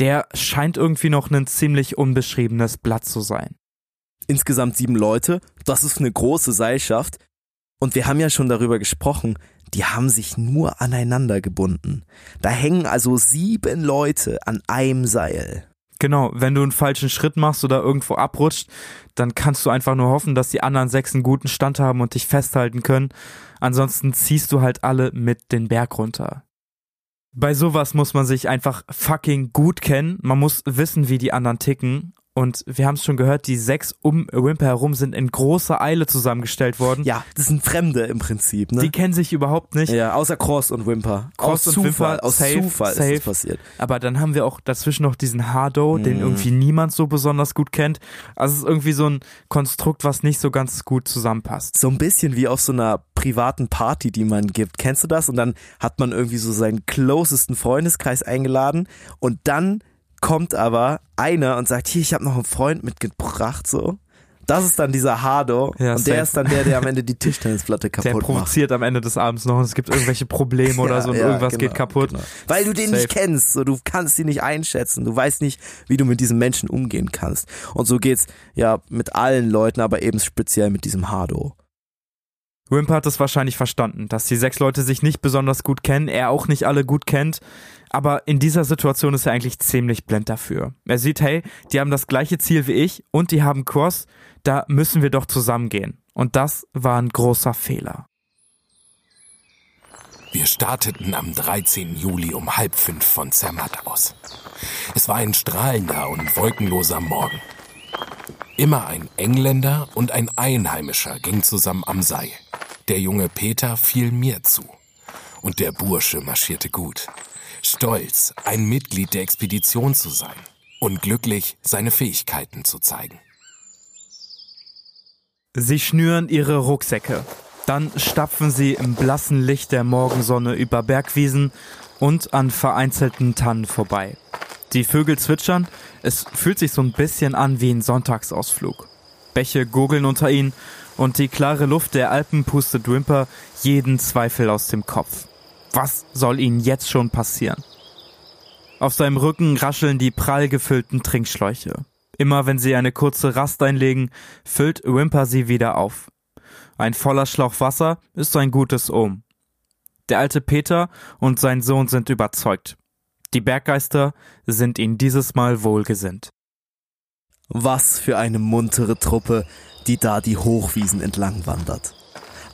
der scheint irgendwie noch ein ziemlich unbeschriebenes Blatt zu sein. Insgesamt sieben Leute, das ist eine große Seilschaft. Und wir haben ja schon darüber gesprochen, die haben sich nur aneinander gebunden. Da hängen also sieben Leute an einem Seil. Genau, wenn du einen falschen Schritt machst oder irgendwo abrutscht, dann kannst du einfach nur hoffen, dass die anderen sechs einen guten Stand haben und dich festhalten können. Ansonsten ziehst du halt alle mit den Berg runter. Bei sowas muss man sich einfach fucking gut kennen. Man muss wissen, wie die anderen ticken. Und wir haben es schon gehört, die sechs um Wimper herum sind in großer Eile zusammengestellt worden. Ja, das sind Fremde im Prinzip, ne? Die kennen sich überhaupt nicht. ja, außer Cross und Wimper. Cross aus und Zufall, Wimper, aus safe, Zufall safe. ist das passiert. Aber dann haben wir auch dazwischen noch diesen Hardo, den Mhm. irgendwie niemand so besonders gut kennt. Also es ist irgendwie so ein Konstrukt, was nicht so ganz gut zusammenpasst. So ein bisschen wie auf so einer privaten Party, die man gibt. Kennst du das? Und dann hat man irgendwie so seinen closesten Freundeskreis eingeladen und dann kommt aber einer und sagt, hier, ich habe noch einen Freund mitgebracht, so. Das ist dann dieser Hardo Ja, und der safe. ist dann der, der am Ende die Tischtennisplatte *laughs* Der kaputt macht. provoziert am Ende des Abends noch und es gibt irgendwelche Probleme *laughs* oder Ja, so und ja, irgendwas genau, geht kaputt. genau. Weil du den Safe. nicht kennst, so du kannst ihn nicht einschätzen, du weißt nicht, wie du mit diesem Menschen umgehen kannst. Und so geht's ja mit allen Leuten, aber eben speziell mit diesem Hardo. Wimper hat es wahrscheinlich verstanden, dass die sechs Leute sich nicht besonders gut kennen, er auch nicht alle gut kennt. Aber in dieser Situation ist er eigentlich ziemlich blind dafür. Er sieht, hey, die haben das gleiche Ziel wie ich und die haben Cross, da müssen wir doch zusammengehen. Und das war ein großer Fehler. Wir starteten am 13. Juli um halb fünf von Zermatt aus. Es war ein strahlender und wolkenloser Morgen. Immer ein Engländer und ein Einheimischer ging zusammen am Seil. Der junge Peter fiel mir zu. Und der Bursche marschierte gut. Stolz, ein Mitglied der Expedition zu sein. Und glücklich, seine Fähigkeiten zu zeigen. Sie schnüren ihre Rucksäcke. Dann stapfen sie im blassen Licht der Morgensonne über Bergwiesen und an vereinzelten Tannen vorbei. Die Vögel zwitschern, es fühlt sich so ein bisschen an wie ein Sonntagsausflug. Bäche gurgeln unter ihnen und die klare Luft der Alpen pustet Wimper jeden Zweifel aus dem Kopf. Was soll ihnen jetzt schon passieren? Auf seinem Rücken rascheln die prall gefüllten Trinkschläuche. Immer wenn sie eine kurze Rast einlegen, füllt Wimper sie wieder auf. Ein voller Schlauch Wasser ist ein gutes Ohm. Der alte Peter und sein Sohn sind überzeugt. Die Berggeister sind ihnen dieses Mal wohlgesinnt. Was für eine muntere Truppe, die da die Hochwiesen entlang wandert.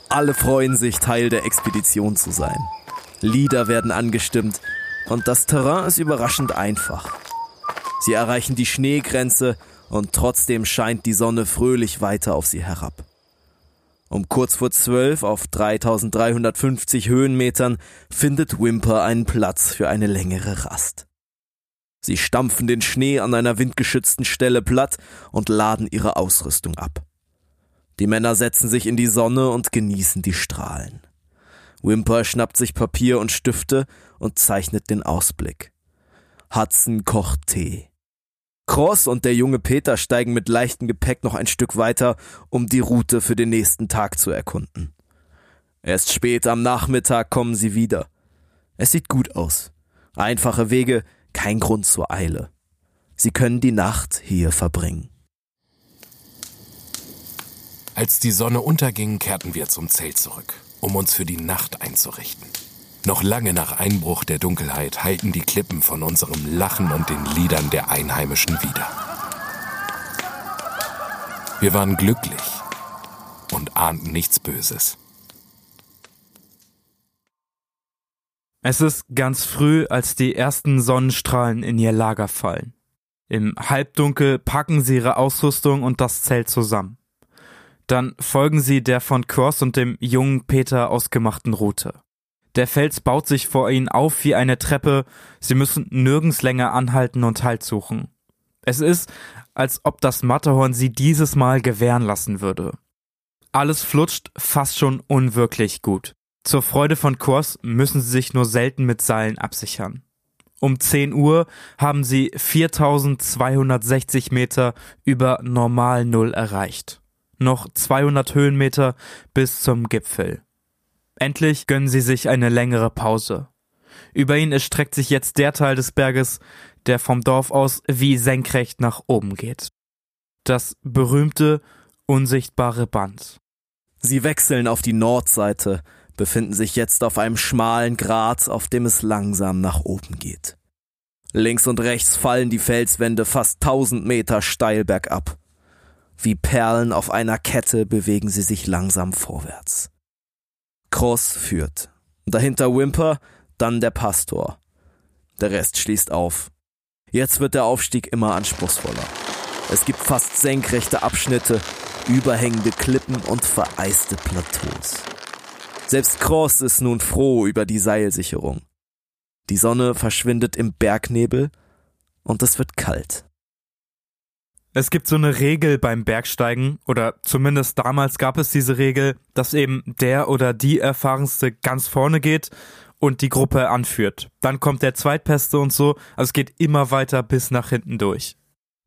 Alle freuen sich, Teil der Expedition zu sein. Lieder werden angestimmt und das Terrain ist überraschend einfach. Sie erreichen die Schneegrenze und trotzdem scheint die Sonne fröhlich weiter auf sie herab. Um kurz vor zwölf auf 3350 Höhenmetern findet Wimper einen Platz für eine längere Rast. Sie stampfen den Schnee an einer windgeschützten Stelle platt und laden ihre Ausrüstung ab. Die Männer setzen sich in die Sonne und genießen die Strahlen. Wimper schnappt sich Papier und Stifte und zeichnet den Ausblick. Hudson kocht Tee. Cross und der junge Peter steigen mit leichtem Gepäck noch ein Stück weiter, um die Route für den nächsten Tag zu erkunden. Erst spät am Nachmittag kommen sie wieder. Es sieht gut aus. Einfache Wege, kein Grund zur Eile. Sie können die Nacht hier verbringen. Als die Sonne unterging, kehrten wir zum Zelt zurück, um uns für die Nacht einzurichten. Noch lange nach Einbruch der Dunkelheit halten die Klippen von unserem Lachen und den Liedern der Einheimischen wieder. Wir waren glücklich und ahnten nichts Böses. Es ist ganz früh, als die ersten Sonnenstrahlen in ihr Lager fallen. Im Halbdunkel packen sie ihre Ausrüstung und das Zelt zusammen. Dann folgen sie der von Cross und dem jungen Peter ausgemachten Route. Der Fels baut sich vor ihnen auf wie eine Treppe, sie müssen nirgends länger anhalten und Halt suchen. Es ist, als ob das Matterhorn sie dieses Mal gewähren lassen würde. Alles flutscht fast schon unwirklich gut. Zur Freude von Kurs müssen sie sich nur selten mit Seilen absichern. Um 10 Uhr haben sie 4260 Meter über Normal Null erreicht. Noch 200 Höhenmeter bis zum Gipfel. Endlich gönnen sie sich eine längere Pause. Über ihn erstreckt sich jetzt der Teil des Berges, der vom Dorf aus wie senkrecht nach oben geht. Das berühmte, unsichtbare Band. Sie wechseln auf die Nordseite, befinden sich jetzt auf einem schmalen Grat, auf dem es langsam nach oben geht. Links und rechts fallen die Felswände fast tausend Meter steil bergab. Wie Perlen auf einer Kette bewegen sie sich langsam vorwärts. Cross führt. Dahinter Wimper, dann der Pastor. Der Rest schließt auf. Jetzt wird der Aufstieg immer anspruchsvoller. Es gibt fast senkrechte Abschnitte, überhängende Klippen und vereiste Plateaus. Selbst Cross ist nun froh über die Seilsicherung. Die Sonne verschwindet im Bergnebel und es wird kalt. Es gibt so eine Regel beim Bergsteigen, oder zumindest damals gab es diese Regel, dass eben der oder die Erfahrenste ganz vorne geht und die Gruppe anführt. Dann kommt der Zweitbeste und so, also es geht immer weiter bis nach hinten durch.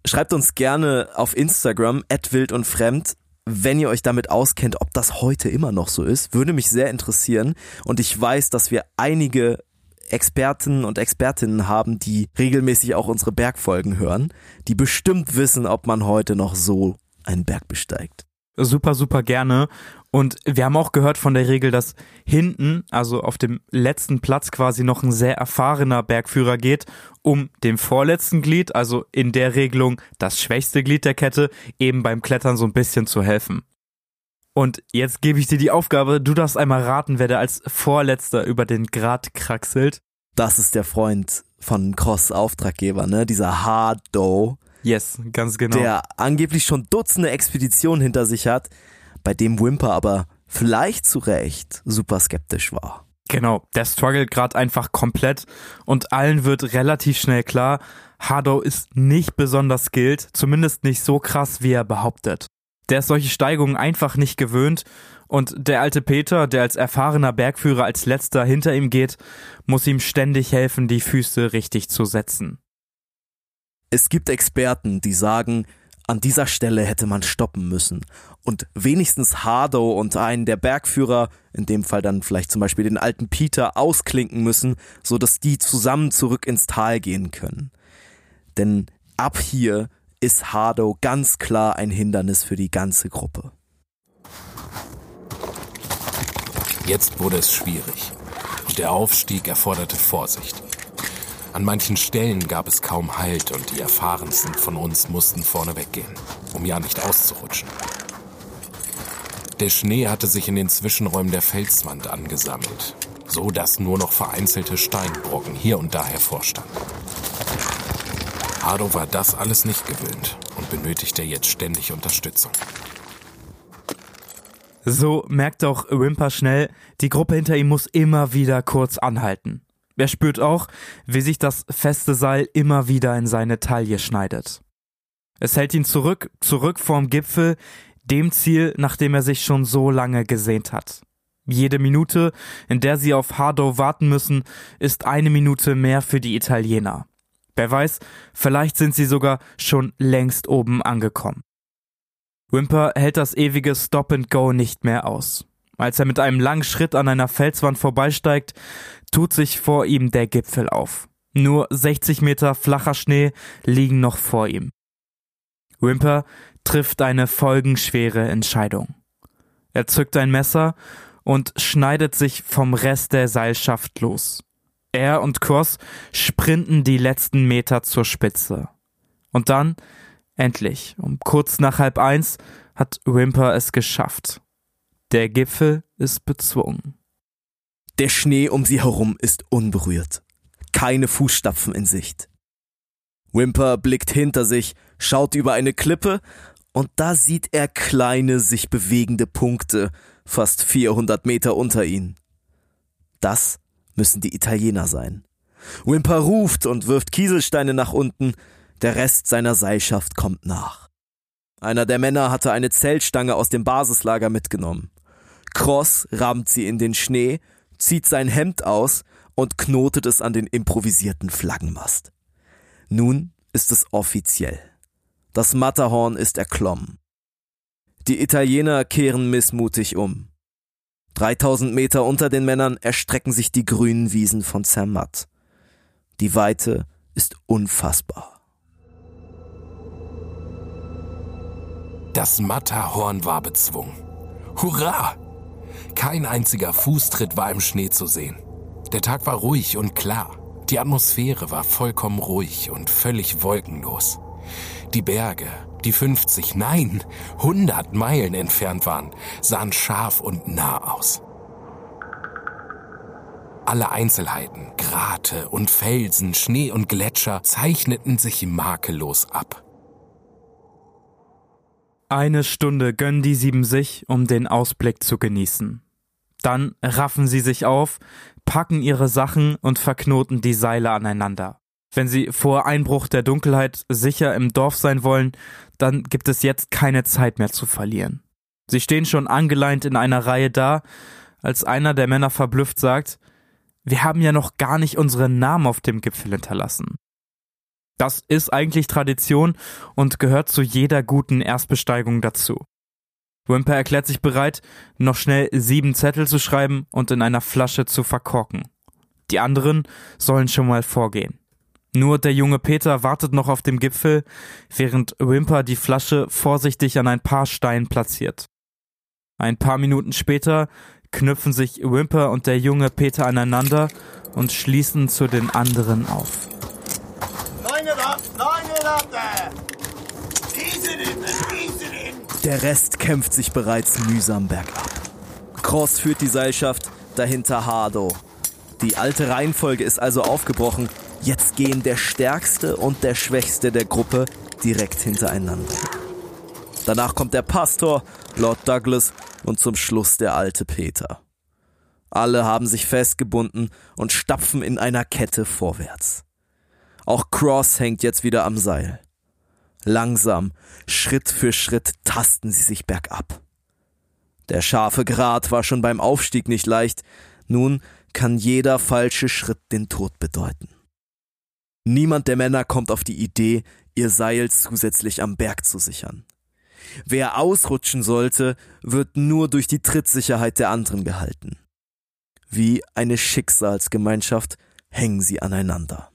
Schreibt uns gerne auf Instagram, wild und fremd, wenn ihr euch damit auskennt, ob das heute immer noch so ist, würde mich sehr interessieren. Und ich weiß, dass wir einige Experten und Expertinnen haben, die regelmäßig auch unsere Bergfolgen hören, die bestimmt wissen, ob man heute noch so einen Berg besteigt. Super, super gerne. Und wir haben auch gehört von der Regel, dass hinten, also auf dem letzten Platz quasi noch ein sehr erfahrener Bergführer geht, um dem vorletzten Glied, also in der Regelung das schwächste Glied der Kette, eben beim Klettern so ein bisschen zu helfen. Und jetzt gebe ich dir die Aufgabe, du darfst einmal raten, wer da als Vorletzter über den Grat kraxelt. Das ist der Freund von Cross Auftraggeber, ne? Dieser Hardo. Yes, ganz genau. Der angeblich schon Dutzende Expeditionen hinter sich hat, bei dem Wimper aber vielleicht zu Recht super skeptisch war. Genau, der struggelt gerade einfach komplett und allen wird relativ schnell klar, Hardo ist nicht besonders skilled, zumindest nicht so krass, wie er behauptet. Der ist solche Steigungen einfach nicht gewöhnt und der alte Peter, der als erfahrener Bergführer als letzter hinter ihm geht, muss ihm ständig helfen, die Füße richtig zu setzen. Es gibt Experten, die sagen, An dieser Stelle hätte man stoppen müssen und wenigstens Hardow und einen der Bergführer, in dem Fall dann vielleicht zum Beispiel den alten Peter, ausklinken müssen, so dass die zusammen zurück ins Tal gehen können. Denn ab hier ist Hardow ganz klar ein Hindernis für die ganze Gruppe. Jetzt wurde es schwierig der Aufstieg erforderte Vorsicht. An manchen Stellen gab es kaum Halt und die Erfahrensten von uns mussten vorne weggehen, um ja nicht auszurutschen. Der Schnee hatte sich in den Zwischenräumen der Felswand angesammelt, so dass nur noch vereinzelte Steinbrocken hier und da hervorstanden. Hardo war das alles nicht gewöhnt und benötigte jetzt ständig Unterstützung. So merkt auch Wimper schnell, die Gruppe hinter ihm muss immer wieder kurz anhalten. Er spürt auch, wie sich das feste Seil immer wieder in seine Taille schneidet. Es hält ihn zurück, zurück vorm Gipfel, dem Ziel, nach dem er sich schon so lange gesehnt hat. Jede Minute, in der sie auf Hardow warten müssen, ist eine Minute mehr für die Italiener. Wer weiß, vielleicht sind sie sogar schon längst oben angekommen. Wimper hält das ewige Stop and Go nicht mehr aus. Als er mit einem langen Schritt an einer Felswand vorbeisteigt, tut sich vor ihm der Gipfel auf. Nur 60 Meter flacher Schnee liegen noch vor ihm. Wimper trifft eine folgenschwere Entscheidung. Er zückt ein Messer und schneidet sich vom Rest der Seilschaft los. Er und Cross sprinten die letzten Meter zur Spitze. Und dann Endlich, um kurz nach halb eins, hat Wimper es geschafft. Der Gipfel ist bezwungen. Der Schnee um sie herum ist unberührt. Keine Fußstapfen in Sicht. Wimper blickt hinter sich, schaut über eine Klippe und da sieht er kleine, sich bewegende Punkte, fast 400 Meter unter ihnen. Das müssen die Italiener sein. Wimper ruft und wirft Kieselsteine nach unten, der Rest seiner Seilschaft kommt nach. Einer der Männer hatte eine Zeltstange aus dem Basislager mitgenommen. Cross rammt sie in den Schnee, zieht sein Hemd aus und knotet es an den improvisierten Flaggenmast. Nun ist es offiziell. Das Matterhorn ist erklommen. Die Italiener kehren missmutig um. 3000 Meter unter den Männern erstrecken sich die grünen Wiesen von Zermatt. Die Weite ist unfassbar. Das Matterhorn war bezwungen. Hurra! Kein einziger Fußtritt war im Schnee zu sehen. Der Tag war ruhig und klar. Die Atmosphäre war vollkommen ruhig und völlig wolkenlos. Die Berge, die 50, nein, 100 Meilen entfernt waren, sahen scharf und nah aus. Alle Einzelheiten, Grate und Felsen, Schnee und Gletscher zeichneten sich makellos ab. Eine Stunde gönnen die sieben sich, um den Ausblick zu genießen. Dann raffen sie sich auf, packen ihre Sachen und verknoten die Seile aneinander. Wenn sie vor Einbruch der Dunkelheit sicher im Dorf sein wollen, dann gibt es jetzt keine Zeit mehr zu verlieren. Sie stehen schon angeleint in einer Reihe da, als einer der Männer verblüfft sagt, wir haben ja noch gar nicht unseren Namen auf dem Gipfel hinterlassen. Das ist eigentlich Tradition und gehört zu jeder guten Erstbesteigung dazu. Wimper erklärt sich bereit, noch schnell sieben Zettel zu schreiben und in einer Flasche zu verkorken. Die anderen sollen schon mal vorgehen. Nur der junge Peter wartet noch auf dem Gipfel, während Wimper die Flasche vorsichtig an ein paar Steinen platziert. Ein paar Minuten später knüpfen sich Wimper und der junge Peter aneinander und schließen zu den anderen auf. Der Rest kämpft sich bereits mühsam bergab. Cross führt die Seilschaft, dahinter Hardo. Die alte Reihenfolge ist also aufgebrochen. Jetzt gehen der Stärkste und der Schwächste der Gruppe direkt hintereinander. Danach kommt der Pastor, Lord Douglas und zum Schluss der alte Peter. Alle haben sich festgebunden und stapfen in einer Kette vorwärts. Auch Cross hängt jetzt wieder am Seil. Langsam, Schritt für Schritt tasten sie sich bergab. Der scharfe Grat war schon beim Aufstieg nicht leicht, nun kann jeder falsche Schritt den Tod bedeuten. Niemand der Männer kommt auf die Idee, ihr Seil zusätzlich am Berg zu sichern. Wer ausrutschen sollte, wird nur durch die Trittsicherheit der anderen gehalten. Wie eine Schicksalsgemeinschaft hängen sie aneinander.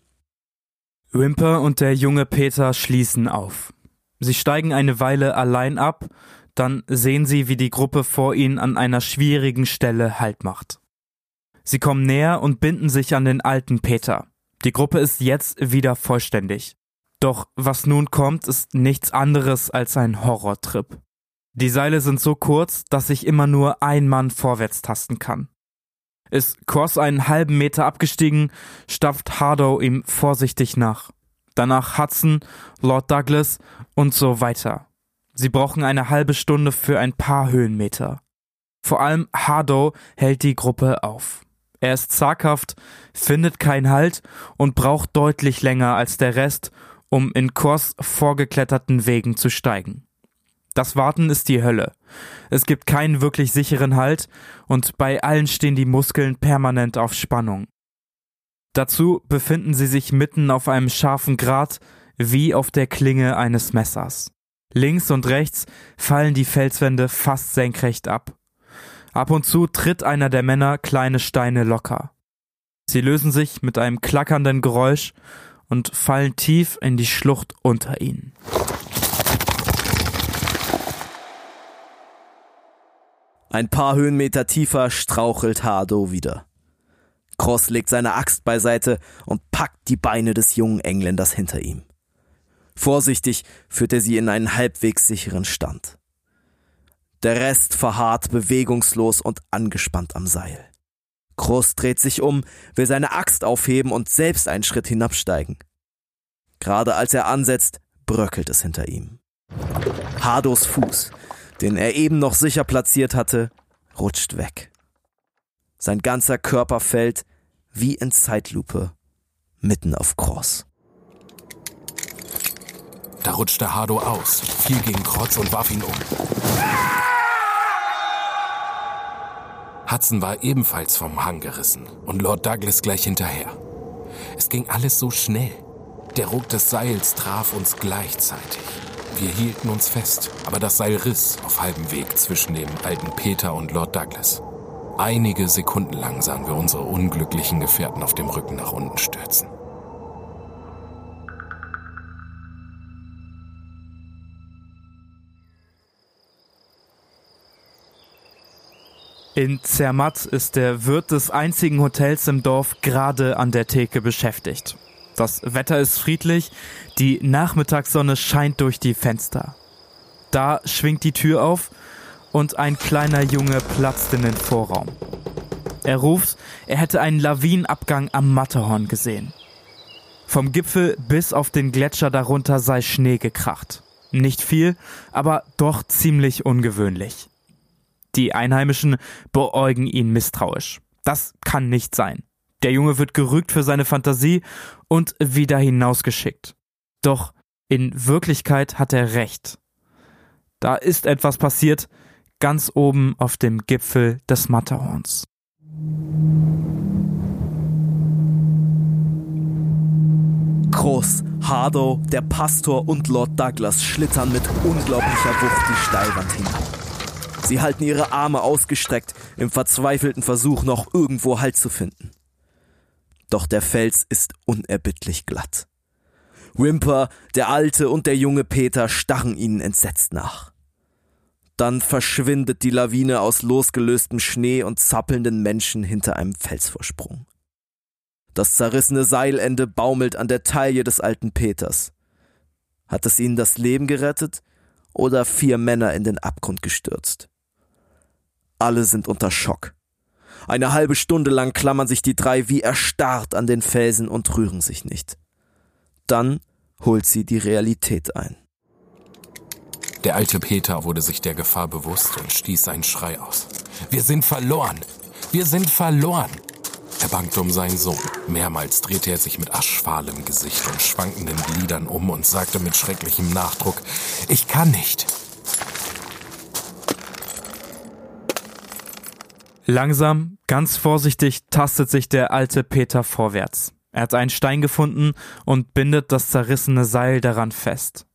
Wimper und der junge Peter schließen auf. Sie steigen eine Weile allein ab, dann sehen sie, wie die Gruppe vor ihnen an einer schwierigen Stelle Halt macht. Sie kommen näher und binden sich an den alten Peter. Die Gruppe ist jetzt wieder vollständig. Doch was nun kommt, ist nichts anderes als ein Horrortrip. Die Seile sind so kurz, dass sich immer nur ein Mann vorwärts tasten kann. Ist Cross einen halben Meter abgestiegen, stapft Hardow ihm vorsichtig nach. Danach Hudson, Lord Douglas und so weiter. Sie brauchen eine halbe Stunde für ein paar Höhenmeter. Vor allem Hardow hält die Gruppe auf. Er ist zaghaft, findet keinen Halt und braucht deutlich länger als der Rest, um in Kors vorgekletterten Wegen zu steigen. Das Warten ist die Hölle. Es gibt keinen wirklich sicheren Halt und bei allen stehen die Muskeln permanent auf Spannung. Dazu befinden sie sich mitten auf einem scharfen Grat wie auf der Klinge eines Messers. Links und rechts fallen die Felswände fast senkrecht ab. Ab und zu tritt einer der Männer kleine Steine locker. Sie lösen sich mit einem klackernden Geräusch und fallen tief in die Schlucht unter ihnen. Ein paar Höhenmeter tiefer strauchelt Hardo wieder. Cross legt seine Axt beiseite und packt die Beine des jungen Engländers hinter ihm. Vorsichtig führt er sie in einen halbwegs sicheren Stand. Der Rest verharrt bewegungslos und angespannt am Seil. Cross dreht sich um, will seine Axt aufheben und selbst einen Schritt hinabsteigen. Gerade als er ansetzt, bröckelt es hinter ihm. Hardos Fuß, den er eben noch sicher platziert hatte, rutscht weg. Sein ganzer Körper fällt, wie in Zeitlupe, mitten auf Cross. Da rutschte Hardo aus, fiel gegen Krotz und warf ihn um. Hudson war ebenfalls vom Hang gerissen und Lord Douglas gleich hinterher. Es ging alles so schnell. Der Ruck des Seils traf uns gleichzeitig. Wir hielten uns fest, aber das Seil riss auf halbem Weg zwischen dem alten Peter und Lord Douglas. Einige Sekunden lang sahen wir unsere unglücklichen Gefährten auf dem Rücken nach unten stürzen. In Zermatt ist der Wirt des einzigen Hotels im Dorf gerade an der Theke beschäftigt. Das Wetter ist friedlich, die Nachmittagssonne scheint durch die Fenster. Da schwingt die Tür auf und ein kleiner Junge platzt in den Vorraum. Er ruft, er hätte einen Lawinenabgang am Matterhorn gesehen. Vom Gipfel bis auf den Gletscher darunter sei Schnee gekracht. Nicht viel, aber doch ziemlich ungewöhnlich. Die Einheimischen beäugen ihn misstrauisch. Das kann nicht sein. Der Junge wird gerügt für seine Fantasie und wieder hinausgeschickt. Doch in Wirklichkeit hat er recht. Da ist etwas passiert, ganz oben auf dem Gipfel des Matterhorns. Groß, Hardow, der Pastor und Lord Douglas schlittern mit unglaublicher Wucht die Steilwand hinab. Sie halten ihre Arme ausgestreckt im verzweifelten Versuch, noch irgendwo Halt zu finden. Doch der Fels ist unerbittlich glatt. Wimper, der Alte und der junge Peter starren ihnen entsetzt nach. Dann verschwindet die Lawine aus losgelöstem Schnee und zappelnden Menschen hinter einem Felsvorsprung. Das zerrissene Seilende baumelt an der Taille des alten Peters. Hat es ihnen das Leben gerettet oder vier Männer in den Abgrund gestürzt? Alle sind unter Schock. Eine halbe Stunde lang klammern sich die drei wie erstarrt an den Felsen und rühren sich nicht. Dann holt sie die Realität ein. Der alte Peter wurde sich der Gefahr bewusst und stieß einen Schrei aus. Wir sind verloren! Wir sind verloren! Er bangte um seinen Sohn. Mehrmals drehte er sich mit aschfahlem Gesicht und schwankenden Gliedern um und sagte mit schrecklichem Nachdruck, ich kann nicht. Langsam, ganz vorsichtig tastet sich der alte Peter vorwärts. Er hat einen Stein gefunden und bindet das zerrissene Seil daran fest.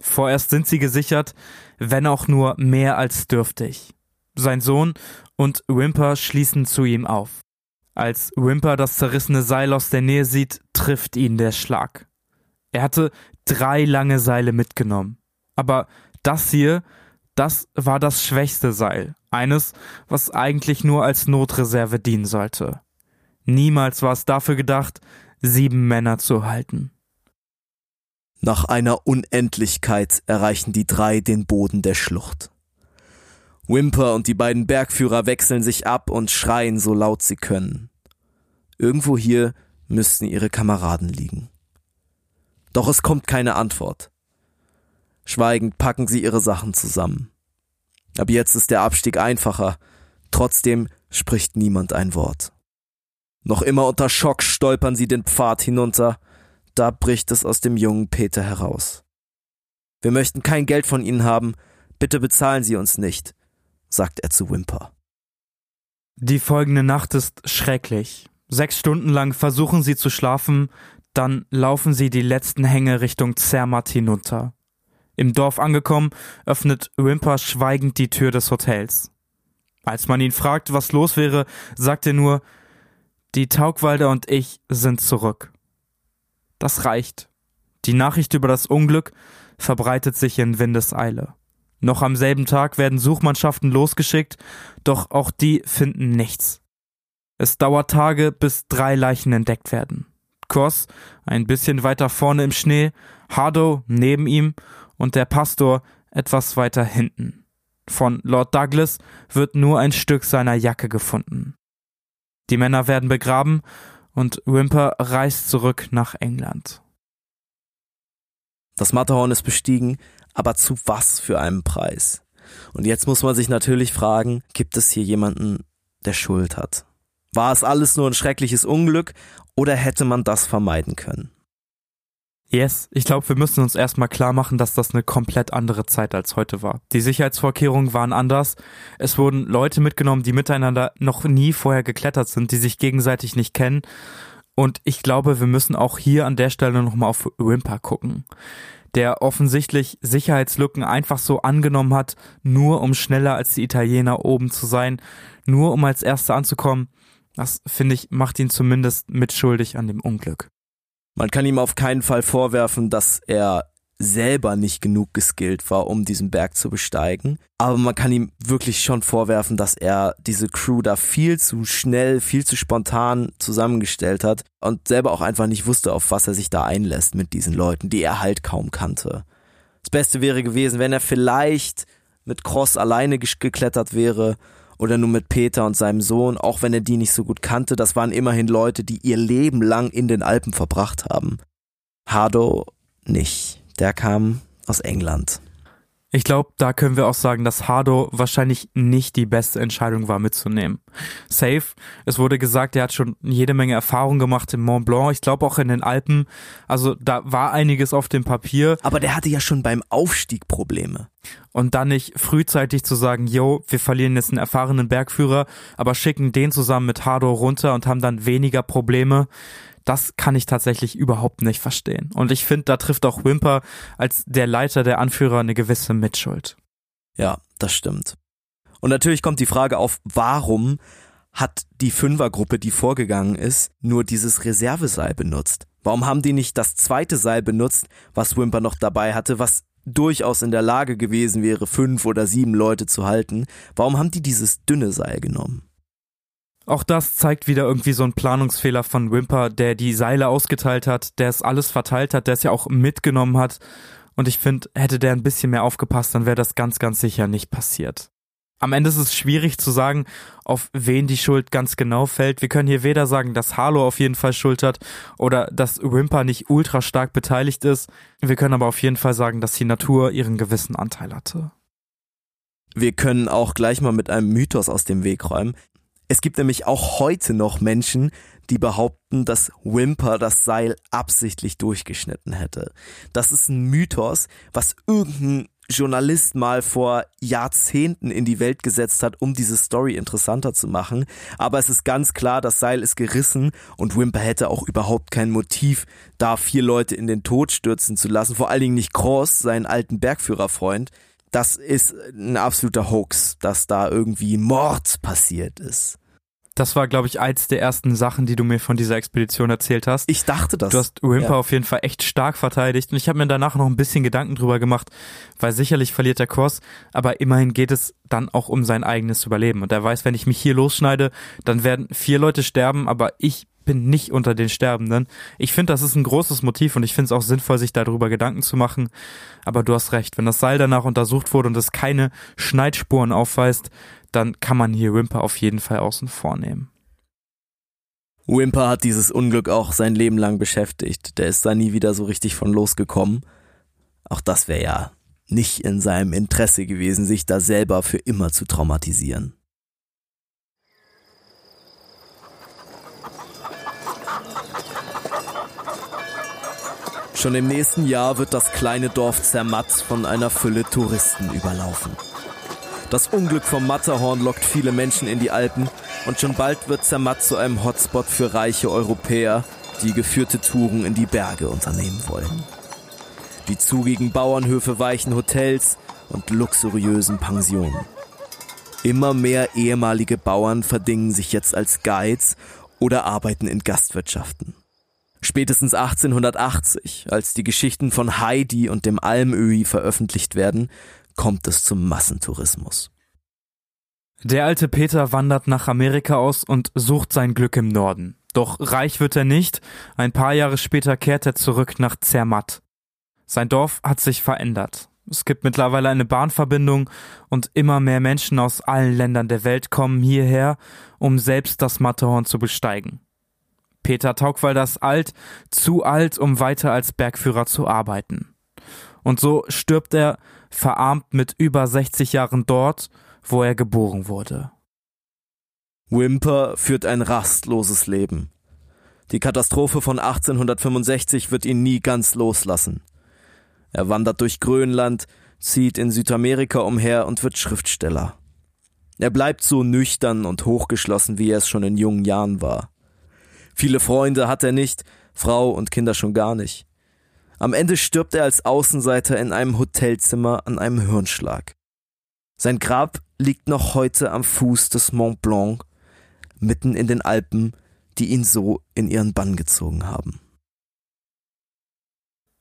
Vorerst sind sie gesichert, wenn auch nur mehr als dürftig. Sein Sohn und Wimper schließen zu ihm auf. Als Wimper das zerrissene Seil aus der Nähe sieht, trifft ihn der Schlag. Er hatte drei lange Seile mitgenommen. Aber das hier, das war das schwächste Seil. Eines, was eigentlich nur als Notreserve dienen sollte. Niemals war es dafür gedacht, sieben Männer zu halten. Nach einer Unendlichkeit erreichen die drei den Boden der Schlucht. Wimper und die beiden Bergführer wechseln sich ab und schreien so laut sie können. Irgendwo hier müssten ihre Kameraden liegen. Doch es kommt keine Antwort. Schweigend packen sie ihre Sachen zusammen. Ab jetzt ist der Abstieg einfacher, trotzdem spricht niemand ein Wort. Noch immer unter Schock stolpern sie den Pfad hinunter. Da bricht es aus dem jungen Peter heraus. Wir möchten kein Geld von Ihnen haben. Bitte bezahlen Sie uns nicht, sagt er zu Wimper. Die folgende Nacht ist schrecklich. Sechs Stunden lang versuchen sie zu schlafen, dann laufen sie die letzten Hänge Richtung Zermatt hinunter. Im Dorf angekommen, öffnet Wimper schweigend die Tür des Hotels. Als man ihn fragt, was los wäre, sagt er nur, die Taugwalder und ich sind zurück. Das reicht. Die Nachricht über das Unglück verbreitet sich in Windeseile. Noch am selben Tag werden Suchmannschaften losgeschickt, doch auch die finden nichts. Es dauert Tage, bis drei Leichen entdeckt werden. Cross ein bisschen weiter vorne im Schnee, Hardow neben ihm und der Pastor etwas weiter hinten. Von Lord Douglas wird nur ein Stück seiner Jacke gefunden. Die Männer werden begraben und Wimper reist zurück nach England. Das Matterhorn ist bestiegen, aber zu was für einem Preis? Und jetzt muss man sich natürlich fragen, gibt es hier jemanden, der Schuld hat? War es alles nur ein schreckliches Unglück oder hätte man das vermeiden können? Yes, ich glaube, wir müssen uns erstmal klar machen, dass das eine komplett andere Zeit als heute war. Die Sicherheitsvorkehrungen waren anders. Es wurden Leute mitgenommen, die miteinander noch nie vorher geklettert sind, die sich gegenseitig nicht kennen. Und ich glaube, wir müssen auch hier an der Stelle nochmal auf Wimper gucken. Der offensichtlich Sicherheitslücken einfach so angenommen hat, nur um schneller als die Italiener oben zu sein, nur um als Erster anzukommen. Das, finde ich, macht ihn zumindest mitschuldig an dem Unglück. Man kann ihm auf keinen Fall vorwerfen, dass er selber nicht genug geskillt war, um diesen Berg zu besteigen. Aber man kann ihm wirklich schon vorwerfen, dass er diese Crew da viel zu schnell, viel zu spontan zusammengestellt hat und selber auch einfach nicht wusste, auf was er sich da einlässt mit diesen Leuten, die er halt kaum kannte. Das Beste wäre gewesen, wenn er vielleicht mit Cross alleine geklettert wäre oder nur mit Peter und seinem Sohn, auch wenn er die nicht so gut kannte, das waren immerhin Leute, die ihr Leben lang in den Alpen verbracht haben. Hardo nicht. Der kam aus England. Ich glaube, da können wir auch sagen, dass Hardo wahrscheinlich nicht die beste Entscheidung war mitzunehmen. Safe. Es wurde gesagt, er hat schon jede Menge Erfahrung gemacht im Mont Blanc. Ich glaube auch in den Alpen. Also da war einiges auf dem Papier. Aber der hatte ja schon beim Aufstieg Probleme. Und dann nicht frühzeitig zu sagen, yo, wir verlieren jetzt einen erfahrenen Bergführer, aber schicken den zusammen mit Hardo runter und haben dann weniger Probleme das kann ich tatsächlich überhaupt nicht verstehen. Und ich finde, da trifft auch Wimper als der Leiter, der Anführer eine gewisse Mitschuld. Ja, das stimmt. Und natürlich kommt die Frage auf, warum hat die Fünfergruppe, die vorgegangen ist, nur dieses Reserveseil benutzt? Warum haben die nicht das zweite Seil benutzt, was Wimper noch dabei hatte, was durchaus in der Lage gewesen wäre, fünf oder sieben Leute zu halten? Warum haben die dieses dünne Seil genommen? Auch das zeigt wieder irgendwie so einen Planungsfehler von Wimper, der die Seile ausgeteilt hat, der es alles verteilt hat, der es ja auch mitgenommen hat. Und ich finde, hätte der ein bisschen mehr aufgepasst, dann wäre das ganz, ganz sicher nicht passiert. Am Ende ist es schwierig zu sagen, auf wen die Schuld ganz genau fällt. Wir können hier weder sagen, dass Harlow auf jeden Fall Schuld hat oder dass Wimper nicht ultra stark beteiligt ist. Wir können aber auf jeden Fall sagen, dass die Natur ihren gewissen Anteil hatte. Wir können auch gleich mal mit einem Mythos aus dem Weg räumen. Es gibt nämlich auch heute noch Menschen, die behaupten, dass Wimper das Seil absichtlich durchgeschnitten hätte. Das ist ein Mythos, was irgendein Journalist mal vor Jahrzehnten in die Welt gesetzt hat, um diese Story interessanter zu machen. Aber es ist ganz klar, das Seil ist gerissen und Wimper hätte auch überhaupt kein Motiv, da vier Leute in den Tod stürzen zu lassen. Vor allen Dingen nicht Cross, seinen alten Bergführerfreund. Das ist ein absoluter Hoax, dass da irgendwie Mord passiert ist. Das war, glaube ich, eins der ersten Sachen, die du mir von dieser Expedition erzählt hast. Ich dachte das. Du hast Wimper ja. auf jeden Fall echt stark verteidigt und ich habe mir danach noch ein bisschen Gedanken drüber gemacht, weil sicherlich verliert der Cross, aber immerhin geht es dann auch um sein eigenes Überleben. Und er weiß, wenn ich mich hier losschneide, dann werden vier Leute sterben, aber ich bin nicht unter den Sterbenden. Ich finde, das ist ein großes Motiv und ich finde es auch sinnvoll, sich darüber Gedanken zu machen. Aber du hast recht, wenn das Seil danach untersucht wurde und es keine Schneidsspuren aufweist, dann kann man hier Wimper auf jeden Fall außen vornehmen. Wimper hat dieses Unglück auch sein Leben lang beschäftigt. Der ist da nie wieder so richtig von losgekommen. Auch das wäre ja nicht in seinem Interesse gewesen, sich da selber für immer zu traumatisieren. Schon im nächsten Jahr wird das kleine Dorf Zermatt von einer Fülle Touristen überlaufen. Das Unglück vom Matterhorn lockt viele Menschen in die Alpen und schon bald wird Zermatt zu einem Hotspot für reiche Europäer, die geführte Touren in die Berge unternehmen wollen. Die zugigen Bauernhöfe weichen Hotels und luxuriösen Pensionen. Immer mehr ehemalige Bauern verdingen sich jetzt als Guides oder arbeiten in Gastwirtschaften. Spätestens 1880, als die Geschichten von Heidi und dem Almöhi veröffentlicht werden, kommt es zum Massentourismus. Der alte Peter wandert nach Amerika aus und sucht sein Glück im Norden. Doch reich wird er nicht. Ein paar Jahre später kehrt er zurück nach Zermatt. Sein Dorf hat sich verändert. Es gibt mittlerweile eine Bahnverbindung und immer mehr Menschen aus allen Ländern der Welt kommen hierher, um selbst das Matterhorn zu besteigen. Peter Taugwalder ist alt, zu alt, um weiter als Bergführer zu arbeiten. Und so stirbt er verarmt mit über 60 Jahren dort, wo er geboren wurde. Wimper führt ein rastloses Leben. Die Katastrophe von 1865 wird ihn nie ganz loslassen. Er wandert durch Grönland, zieht in Südamerika umher und wird Schriftsteller. Er bleibt so nüchtern und hochgeschlossen, wie er es schon in jungen Jahren war. Viele Freunde hat er nicht, Frau und Kinder schon gar nicht. Am Ende stirbt er als Außenseiter in einem Hotelzimmer an einem Hirnschlag. Sein Grab liegt noch heute am Fuß des Mont Blanc, mitten in den Alpen, die ihn so in ihren Bann gezogen haben.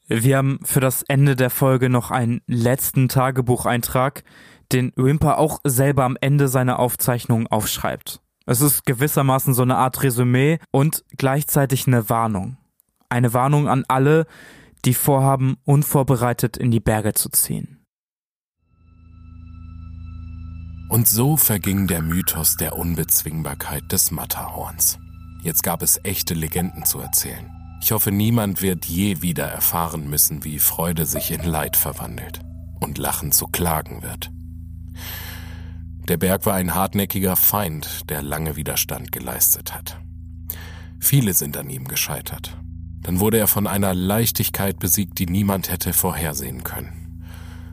Wir haben für das Ende der Folge noch einen letzten Tagebucheintrag, den Wimper auch selber am Ende seiner Aufzeichnung aufschreibt. Es ist gewissermaßen so eine Art Resümee und gleichzeitig eine Warnung. Eine Warnung an alle, die vorhaben, unvorbereitet in die Berge zu ziehen. Und so verging der Mythos der Unbezwingbarkeit des Matterhorns. Jetzt gab es echte Legenden zu erzählen. Ich hoffe, niemand wird je wieder erfahren müssen, wie Freude sich in Leid verwandelt und Lachen zu Klagen wird. Der Berg war ein hartnäckiger Feind, der lange Widerstand geleistet hat. Viele sind an ihm gescheitert, dann wurde er von einer Leichtigkeit besiegt, die niemand hätte vorhersehen können.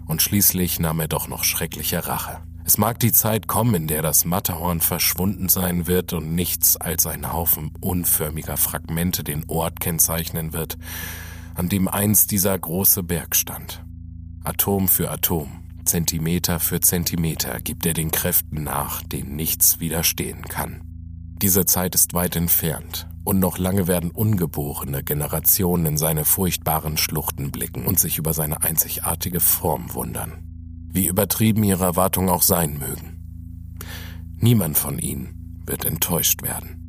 Und schließlich nahm er doch noch schreckliche Rache. Es mag die Zeit kommen, in der das Matterhorn verschwunden sein wird und nichts als ein Haufen unförmiger Fragmente den Ort kennzeichnen wird, an dem einst dieser große Berg stand. Atom für Atom, Zentimeter für Zentimeter gibt er den Kräften nach, denen nichts widerstehen kann. Diese Zeit ist weit entfernt, und noch lange werden ungeborene Generationen in seine furchtbaren Schluchten blicken und sich über seine einzigartige Form wundern. Wie übertrieben ihre Erwartungen auch sein mögen. Niemand von ihnen wird enttäuscht werden.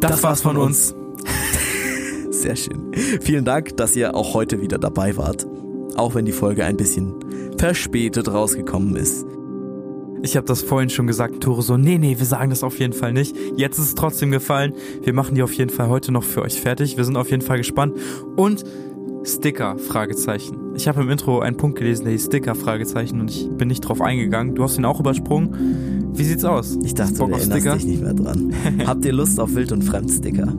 Das war's von uns. *laughs* Sehr schön. Vielen Dank, dass ihr auch heute wieder dabei wart. Auch wenn die Folge ein bisschen verspätet rausgekommen ist. Ich habe das vorhin schon gesagt, Tore so, nee, nee, wir sagen das auf jeden Fall nicht. Jetzt ist es trotzdem gefallen. Wir machen die auf jeden Fall heute noch für euch fertig. Wir sind auf jeden Fall gespannt. Und Sticker, Fragezeichen. Ich habe im Intro einen Punkt gelesen, der hieß Sticker, Fragezeichen und ich bin nicht drauf eingegangen. Du hast ihn auch übersprungen. Wie sieht's aus? Ich dachte, Bock du erinnerst Sticker? dich nicht mehr dran. *laughs* Habt ihr Lust auf Wild- und Fremdsticker?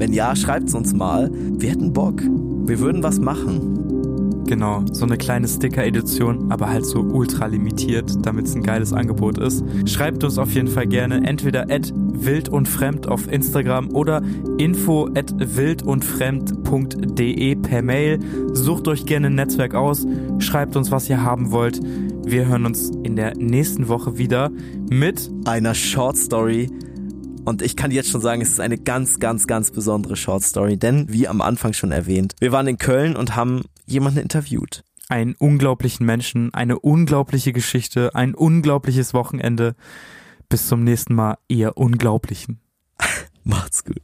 Wenn ja, schreibt's uns mal. Wir hätten Bock. Wir würden was machen. Genau, so eine kleine Sticker-Edition, aber halt so ultra limitiert, damit es ein geiles Angebot ist. Schreibt uns auf jeden Fall gerne entweder at wild und fremd auf Instagram oder info at wildundfremd.de per Mail. Sucht euch gerne ein Netzwerk aus, schreibt uns, was ihr haben wollt. Wir hören uns in der nächsten Woche wieder mit einer Short Story. Und ich kann jetzt schon sagen, es ist eine ganz, ganz, ganz besondere Short Story, denn wie am Anfang schon erwähnt, wir waren in Köln und haben jemanden interviewt. Einen unglaublichen Menschen, eine unglaubliche Geschichte, ein unglaubliches Wochenende. Bis zum nächsten Mal, ihr Unglaublichen. *laughs* Macht's gut.